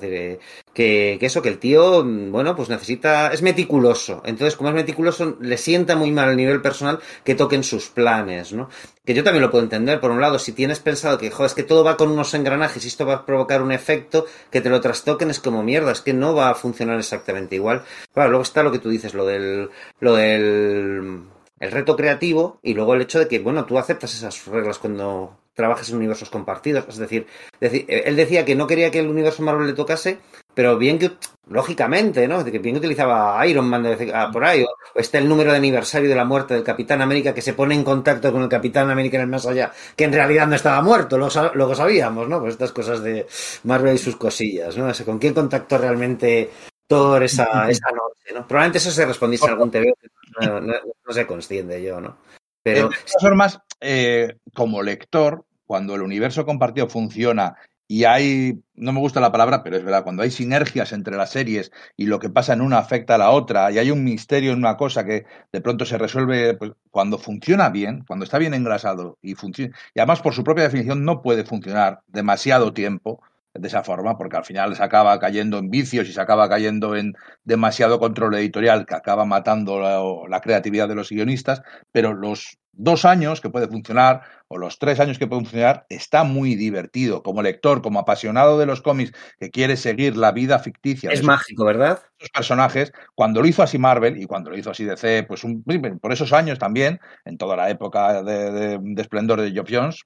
que, que, eso, que el tío, bueno, pues necesita, es meticuloso. Entonces, como es meticuloso, le sienta muy mal a nivel personal que toquen sus planes, ¿no? Que yo también lo puedo entender. Por un lado, si tienes pensado que, joder, es que todo va con unos engranajes y esto va a provocar un efecto, que te lo trastoquen es como mierda, es que no va a funcionar exactamente igual. Claro, luego está lo que tú dices, lo del, lo del, el reto creativo y luego el hecho de que, bueno, tú aceptas esas reglas cuando trabajas en universos compartidos. Es decir, él decía que no quería que el universo Marvel le tocase, pero bien que, lógicamente, ¿no? Que bien que utilizaba Iron Man de, ah, por ahí, o, o está el número de aniversario de la muerte del Capitán América que se pone en contacto con el Capitán América en el más allá, que en realidad no estaba muerto, lo, luego sabíamos, ¿no? Pues estas cosas de Marvel y sus cosillas, ¿no? O sea, ¿Con quién contactó realmente Thor esa, esa noche, ¿no? Probablemente eso se respondiese en algún TV, no, no, no sé consciente yo, ¿no? Pero De todas formas, eh, como lector, cuando el universo compartido funciona y hay, no me gusta la palabra, pero es verdad, cuando hay sinergias entre las series y lo que pasa en una afecta a la otra y hay un misterio en una cosa que de pronto se resuelve, pues, cuando funciona bien, cuando está bien engrasado y funciona, y además por su propia definición no puede funcionar demasiado tiempo de esa forma, porque al final se acaba cayendo en vicios y se acaba cayendo en demasiado control editorial que acaba matando la, la creatividad de los guionistas, pero los dos años que puede funcionar o los tres años que puede funcionar está muy divertido como lector, como apasionado de los cómics que quiere seguir la vida ficticia Es de mágico, ¿verdad? esos personajes, cuando lo hizo así Marvel y cuando lo hizo así DC, pues un- por esos años también, en toda la época de, de- de esplendor de Geoff Jones,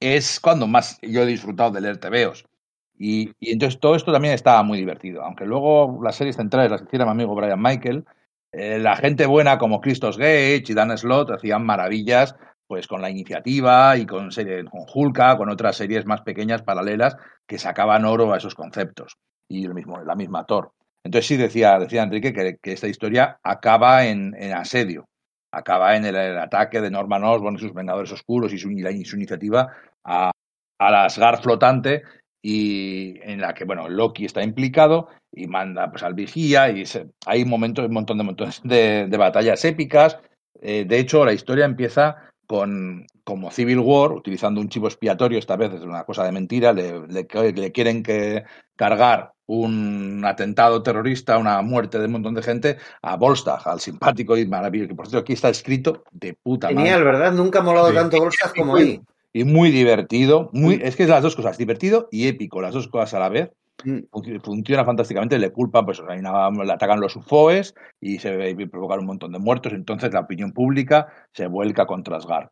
es cuando más yo he disfrutado de leer TVOs. Y, y entonces todo esto también estaba muy divertido. Aunque luego las series centrales las hiciera mi amigo Brian Michael, eh, la gente buena como Christos Gage y Dan Slott hacían maravillas pues con la iniciativa y con, serie, con Hulka, con otras series más pequeñas, paralelas, que sacaban oro a esos conceptos. Y el mismo, la misma Thor. Entonces sí decía, decía Enrique que, que esta historia acaba en, en asedio, acaba en el, ataque de Norman Osborn y sus Vengadores Oscuros y su, iniciativa a, la Asgard flotante y en la que bueno Loki está implicado y manda pues al vigía y hay momentos un montón de montones de, de batallas épicas. Eh, de hecho la historia empieza con como Civil War utilizando un chivo expiatorio esta vez es una cosa de mentira le, le- le quieren que cargar un atentado terrorista una muerte de un montón de gente a Volstagg al simpático y maravilloso que por cierto aquí está escrito de puta madre Genial, ¿verdad? Nunca ha molado Sí. tanto Volstagg como ahí. y muy divertido, muy, es que es las dos cosas, divertido y épico, las dos cosas a la vez. Mm. Func- Funciona fantásticamente, le culpan, pues hay una- le atacan los UFOs y se provocar un montón de muertos, entonces la opinión pública se vuelca contra Asgard.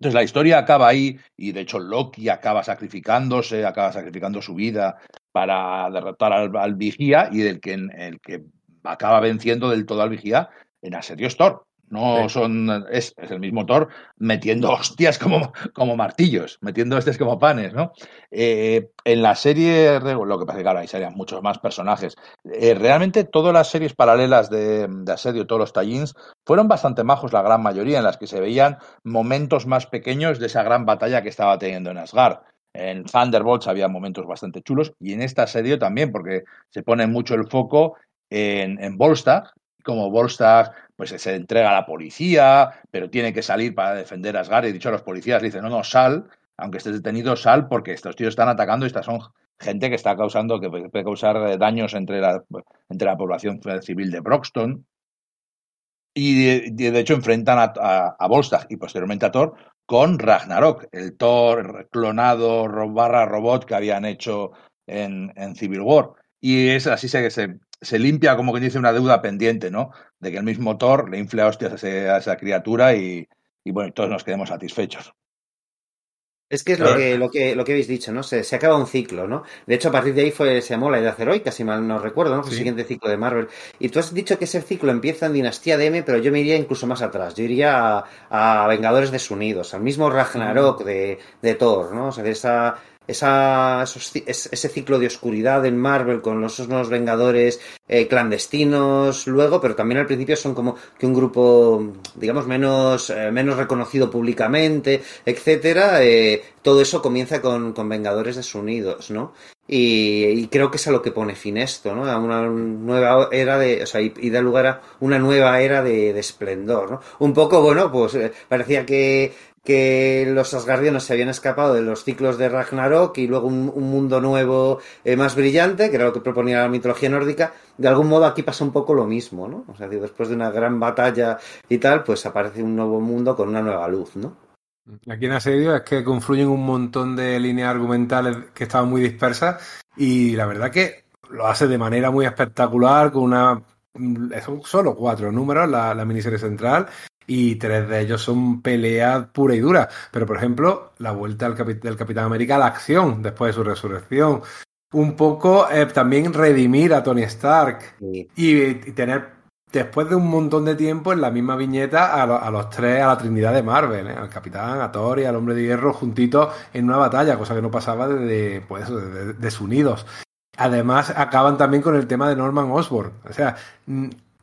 Entonces la historia acaba ahí y de hecho Loki acaba sacrificándose, acaba sacrificando su vida para derrotar al, al vigía y el que, el que acaba venciendo del todo al vigía en asedio Thor. No son, es, es el mismo Thor metiendo hostias como, como martillos, metiendo hostias como panes, ¿no? Eh, en la serie, lo que pasa es que claro, ahí serían muchos más personajes. Eh, realmente todas las series paralelas de, de Asedio, todos los tallins, fueron bastante majos la gran mayoría, en las que se veían momentos más pequeños de esa gran batalla que estaba teniendo en Asgard. En Thunderbolts había momentos bastante chulos y en esta asedio también, porque se pone mucho el foco en, en Volstagg, como Volstagg pues se entrega a la policía, pero tiene que salir para defender a Asgard y dicho a los policías, le dicen, no, no, sal, aunque estés detenido, sal porque estos tíos están atacando y estas son gente que está causando, que puede causar eh, daños entre la, entre la población civil de Broxton. Y de, hecho enfrentan a, a, Volstagg y posteriormente a Thor con Ragnarok, el Thor clonado barra robot que habían hecho en, en Civil War. Y es así se, se, se limpia, como quien dice, una deuda pendiente, ¿no? De que el mismo Thor le infle a hostias a, ese- a esa criatura y, y bueno, y todos nos quedemos satisfechos. Es que es lo que, lo que, lo que habéis dicho, ¿no? Se, se acaba un ciclo, ¿no? De hecho, a partir de ahí fue, se llamó la Edad Heroica, si mal no recuerdo, ¿no? Fue el siguiente ciclo de Marvel. Y tú has dicho que ese ciclo empieza en Dinastía de M, pero yo me iría incluso más atrás. Yo iría a, a Vengadores Desunidos, al mismo Ragnarok de, de Thor, ¿no? O sea, de esa, esa, esos ese ciclo de oscuridad en Marvel con los, nuevos Vengadores eh, clandestinos luego, pero también al principio son como que un grupo, digamos, menos, eh, menos reconocido públicamente, etcétera. eh, todo eso comienza con, con Vengadores desunidos, ¿no? Y, y creo que es a lo que pone fin esto, ¿no? A una nueva era de, o sea, y, y da lugar a una nueva era de, de esplendor, ¿no? Un poco, bueno, pues eh, parecía que, que los asgardianos se habían escapado de los ciclos de Ragnarok y luego un, un mundo nuevo eh, más brillante, que era lo que proponía la mitología nórdica. De algún modo aquí pasa un poco lo mismo, ¿no? O sea, después de una gran batalla y tal, pues aparece un nuevo mundo con una nueva luz, ¿no? Aquí en Asedio es que confluyen un montón de líneas argumentales que estaban muy dispersas y la verdad que lo hace de manera muy espectacular con una... Son solo cuatro números la miniserie central y tres de ellos son peleas pura y dura. Pero por ejemplo, la vuelta del, Capi- del Capitán América a la acción después de su resurrección. Un poco eh, también redimir a Tony Stark Y y, y tener después de un montón de tiempo en la misma viñeta a, lo- a los tres, a la Trinidad de Marvel, ¿eh? al Capitán, a Thor y al Hombre de Hierro juntitos en una batalla, cosa que no pasaba desde pues, desunidos. Además, acaban también con el tema de Norman Osborn. O sea,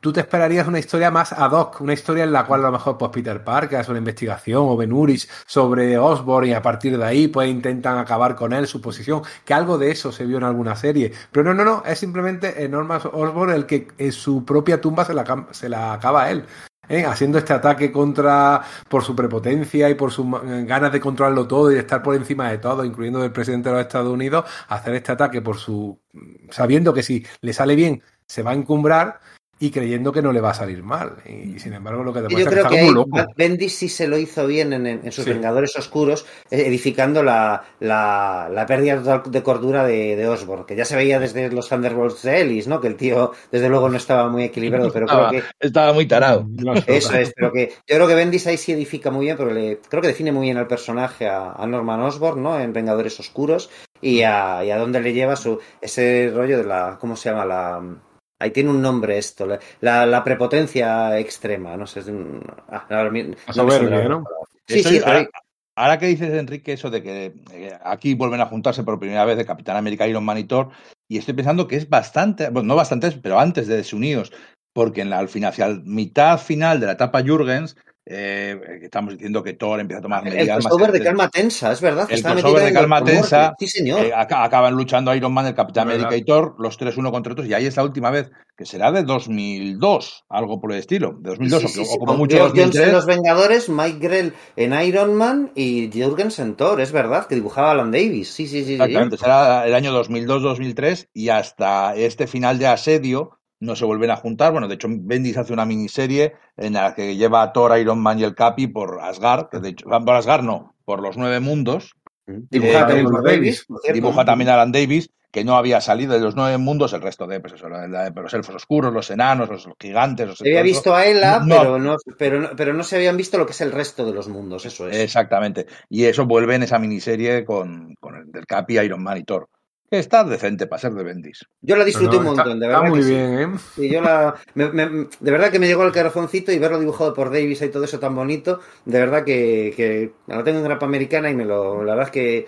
tú te esperarías una historia más ad hoc, una historia en la cual a lo mejor pues Peter Parker hace una investigación o Ben Urich sobre Osborn y a partir de ahí pues intentan acabar con él, su posición, que algo de eso se vio en alguna serie. Pero no, no, no, es simplemente Norman Osborn el que en su propia tumba se la, se la acaba él. ¿eh? haciendo este ataque contra por su prepotencia y por sus ganas de controlarlo todo y de estar por encima de todo, incluyendo del presidente de los Estados Unidos, hacer este ataque por su sabiendo que si le sale bien se va a encumbrar y creyendo que no le va a salir mal. Y, y sin embargo lo que demuestra Yo es que creo está que como ahí loco. Bendis sí se lo hizo bien en, en- en sus Sí. Vengadores Oscuros, eh, edificando la, la, la pérdida total de cordura de, de Osborn, que ya se veía desde los Thunderbolts de Ellis, ¿no? Que el tío, desde luego, no estaba muy equilibrado, pero creo que estaba muy tarado. Eso es, pero que yo creo que Bendis ahí sí edifica muy bien, pero le, creo que define muy bien al personaje a, a Norman Osborn, ¿no? En Vengadores Oscuros y a, y a dónde le lleva su ese rollo de la, ¿cómo se llama? La Ahí tiene un nombre esto, la, la, la prepotencia extrema, no sé, es un... ah. Sí, sí, ahora, que dices, Enrique, eso de que eh, aquí vuelven a juntarse por primera vez de Capitán América, Iron Man y Thor, y estoy pensando que es bastante, bueno, no bastante, pero antes de desunidos, porque en la, al final, hacia la mitad final de la etapa Jürgens, eh, estamos diciendo que Thor empieza a tomar el medidas más crossover de calma tensa, es verdad. que El está crossover de calma tensa, Sí, señor. Eh, aca- acaban luchando Iron Man, el Capitán. América y Thor, los tres uno contra otros, y ahí es la última vez, que será de 2002, algo por el estilo, de 2002 Sí, o, sí, o sí, como mucho Geoff Jones en 2003. Los Vengadores, Mike Grell en Iron Man y Jurgens en Thor, es verdad, que dibujaba Alan Davis. Sí, sí, sí. sí. Exactamente, será el año 2002-2003 y hasta este final de asedio no se vuelven a juntar. Bueno, de hecho, Bendis hace una miniserie en la que lleva a Thor, Iron Man y el Capi por Asgard, que de hecho, por Asgard no, por los nueve mundos. Dibujada Eh, también Alan por Davis. Davis. cierto. Dibuja también Alan Davis, que no había salido de los nueve mundos, el resto de, pues eso, la- la- los elfos oscuros, los enanos, los gigantes. Los Se había visto a Ela, No. pero, no, pero, no, pero no se habían visto lo que es el resto de los mundos, eso es. Exactamente. Y eso vuelve en esa miniserie con, con el del Capi, Iron Man y Thor. Que está decente para ser de Bendis. Yo la disfruté No, no, un está- montón, de está verdad. muy que sí. bien, ¿eh? Sí, yo la, me- me- de verdad que me llegó el corazoncito y verlo dibujado por Davis y todo eso tan bonito, de verdad que, que la tengo en grapa americana y me lo, la verdad es que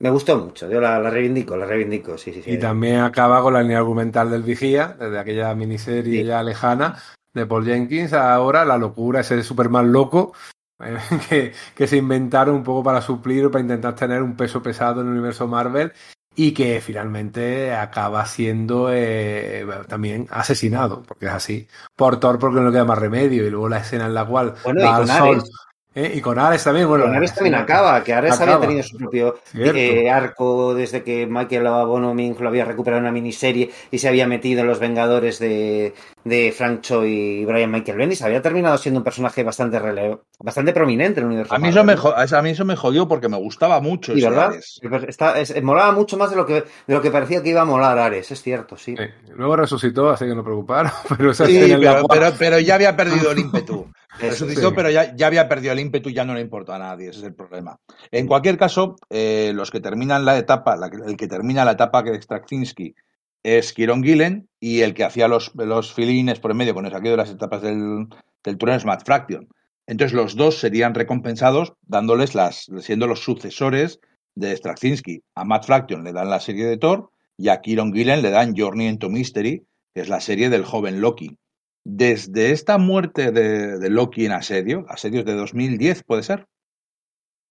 me gustó mucho. Yo la, la reivindico, la reivindico, sí, sí, sí. Y también acaba con la línea argumental del Vigía, desde aquella miniserie Sí. ya lejana de Paul Jenkins, ahora la locura, ese Superman loco eh, que, que se inventaron un poco para suplir o para intentar tener un peso pesado en el universo Marvel y que finalmente acaba siendo eh, también asesinado, porque es así, por Thor porque no le queda más remedio y luego la escena en la cual Bueno, va al sol Ares. ¿Eh? y con Ares también, bueno, Ares también acaba, que Ares había tenido su propio eh, arco desde que Michael Abonoming lo había recuperado en una miniserie y se había metido en los Vengadores de, de Frank Cho y Brian Michael Bendis. Había terminado siendo un personaje bastante rele- bastante prominente en el universo. A mí, eso me, a mí eso me jodió porque me gustaba mucho. Ese ¿verdad? Ares. Está, es- molaba mucho más de lo que de lo que parecía que iba a molar Ares, es cierto, sí. Sí. Luego resucitó, así que no preocuparon, pero Sí, pero, pero, pero ya había perdido el ímpetu. Eso, Resucitó, sí. pero ya, ya había perdido el ímpetu y ya no le importa a nadie. Ese es el problema. En cualquier caso, eh, los que terminan la etapa, la el que termina la etapa de Straczynski es Kieron Gillen y el que hacía los, los filines por en medio con el saqueo de las etapas del, del turno es Matt Fraction. Entonces los dos serían recompensados dándoles las, siendo los sucesores de Straczynski. A Matt Fraction le dan la serie de Thor y a Kieron Gillen le dan Journey into Mystery, que es la serie del joven Loki. Desde esta muerte de, de Loki en asedio, asedios de 2010, ¿puede ser?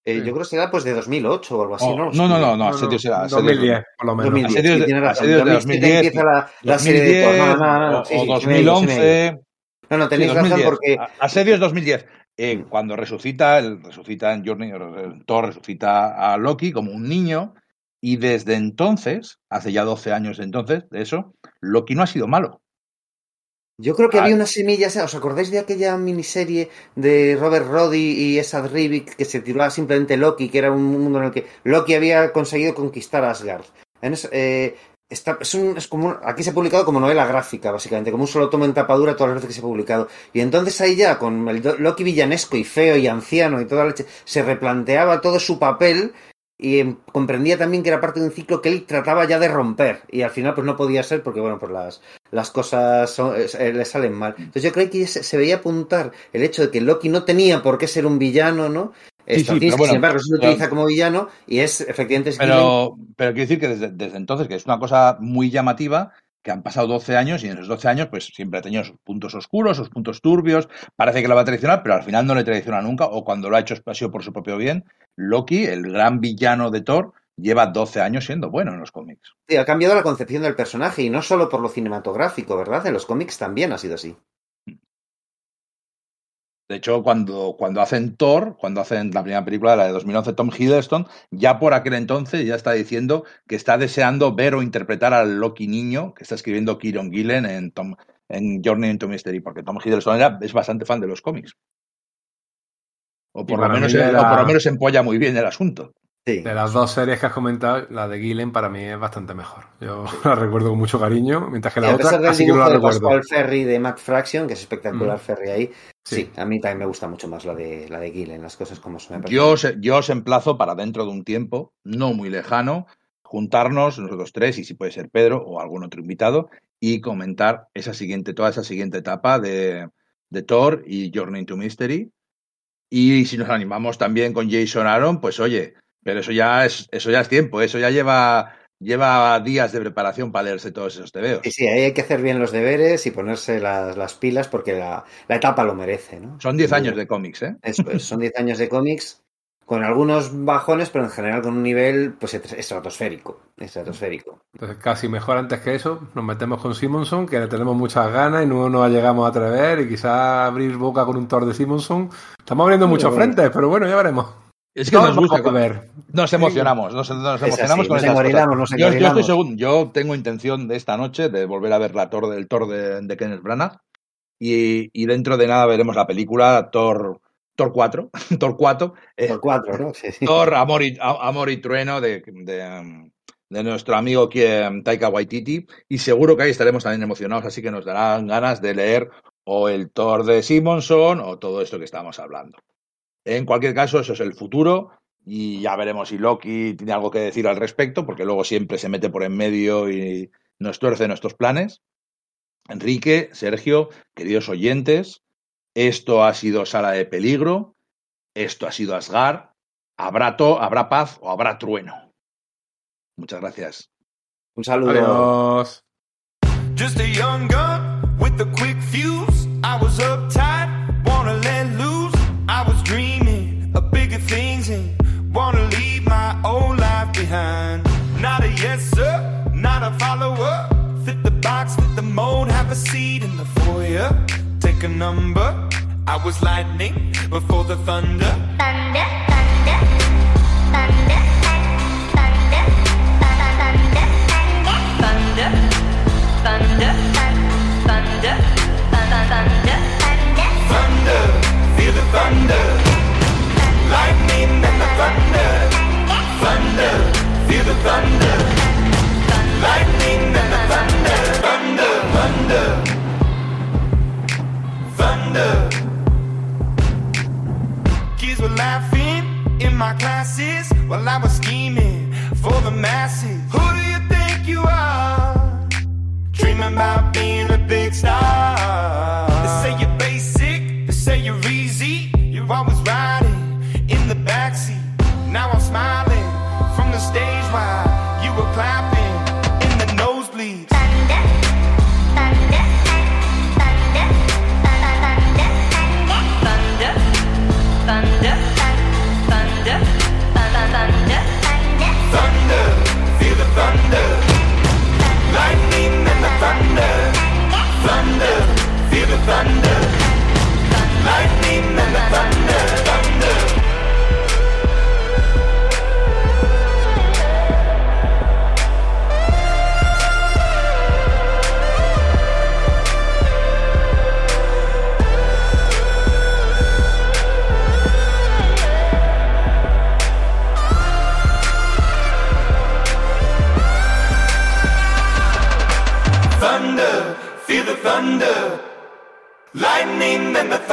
Eh, Sí. yo creo que será pues de 2008 o algo así, Oh, ¿no? no, no, no, no, No, asedios no, era asedios 2010, por lo menos. 2010, Asedios sí, de- tiene razón. asedios de 2007 2010, empieza la, la serie de 2010. No, no, no, no, o, sí, o sí, sí me he ido, sí me he ido. 2011. No, no, Sí, tenéis razón 2010. porque Asedios 2010. Eh, cuando resucita, el, resucita en Journey, el Thor resucita a Loki como un niño, y desde entonces, hace ya 12 años de entonces, de eso, Loki no ha sido malo. Yo creo que Ah. había una semilla, ¿os acordáis de aquella miniserie de Robert Roddy y Esad Rivik que se titulaba simplemente Loki, que era un mundo en el que Loki había conseguido conquistar Asgard? En es- eh, está- es un- es como aquí se ha publicado como novela gráfica, básicamente, como un solo tomo en tapadura todas las veces que se ha publicado. Y entonces ahí ya, con el Loki villanesco y feo y anciano y toda la leche, se replanteaba todo su papel y em, comprendía también que era parte de un ciclo que él trataba ya de romper y al final pues no podía ser porque bueno pues las, las cosas son- eh, le salen mal entonces yo creo que se, se veía apuntar el hecho de que Loki no tenía por qué ser un villano no Sí, sí, Straczynski, pero bueno, sin embargo se pero- utiliza como villano y es efectivamente es. Pero, pero quiero decir que desde, desde entonces, que es una cosa muy llamativa, que han pasado 12 años y en esos 12 años pues siempre ha tenido sus puntos oscuros, sus puntos turbios, parece que lo va a traicionar, pero al final no le traiciona nunca o cuando lo ha hecho ha sido por su propio bien. Loki, el gran villano de Thor, lleva 12 años siendo bueno en los cómics. Sí, ha cambiado la concepción del personaje y no solo por lo cinematográfico, ¿verdad? En los cómics también ha sido así. De hecho, cuando, cuando hacen Thor, cuando hacen la primera película, la de 2011, Tom Hiddleston, ya por aquel entonces ya está diciendo que está deseando ver o interpretar al Loki niño que está escribiendo Kieron Gillen en, Tom, en Journey into Mystery, porque Tom Hiddleston era, es bastante fan de los cómics. O por, lo menos, mí o era- por lo menos empolla muy bien el asunto. Sí. De las dos series que has comentado, la de Gillen para mí es bastante mejor. Yo la recuerdo con mucho cariño, mientras que la otra así que no la dibujo de recuerdo. Pascual Ferry de Mac Fraction, que es espectacular Mm. Ferry ahí, sí. Sí. a mí también me gusta mucho más la de la de Gillen, las cosas como son. Yo os, yo os emplazo para dentro de un tiempo, no muy lejano, juntarnos nosotros tres, y si puede ser Pedro o algún otro invitado, y comentar esa siguiente, toda esa siguiente etapa de, de Thor y Journey into Mystery. Y si nos animamos también con Jason Aaron, pues oye, pero eso ya es, eso ya es tiempo, eso ya lleva, lleva días de preparación para leerse todos esos tebeos. Sí, sí, ahí hay que hacer bien los deberes y ponerse las, las pilas porque la, la etapa lo merece, ¿no? Son 10 años de cómics, ¿eh? Eso es, son 10 años de cómics con algunos bajones, pero en general con un nivel pues estratosférico, estratosférico. Entonces, casi mejor antes que eso, nos metemos con Simonson, que le tenemos muchas ganas y no nos llegamos a atrever y quizá abrir boca con un Thor de Simonson. Estamos abriendo muchos bueno. frentes, pero bueno, ya veremos. Es que nos gusta, ver. Nos emocionamos, nos, nos emocionamos así, con nos estas cosas. nos Yo, yo estoy seguro, yo tengo intención de esta noche de volver a ver la Thor del Thor de, de Kenneth Branagh y, y dentro de nada veremos la película Thor Thor 4, Thor 4, eh, cuatro, ¿no? Sí, sí. Thor Amor y, Amor y Trueno de, de, de nuestro amigo Taika Waititi y seguro que ahí estaremos también emocionados, así que nos darán ganas de leer o el Thor de Simonson o todo esto que estamos hablando. En cualquier caso, eso es el futuro y ya veremos si Loki tiene algo que decir al respecto, porque luego siempre se mete por en medio y nos tuerce nuestros planes. Enrique, Sergio, queridos oyentes, esto ha sido Sala de Peligro, esto ha sido Asgard, habrá, to, habrá paz o habrá trueno. Muchas gracias. Un saludo. Adiós. Just a young gun with a quick fuse. I was uptight, number. I was lightning before the thunder. thunder, Well, I was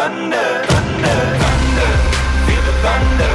thunder. Thunder, thunder, feel the thunder.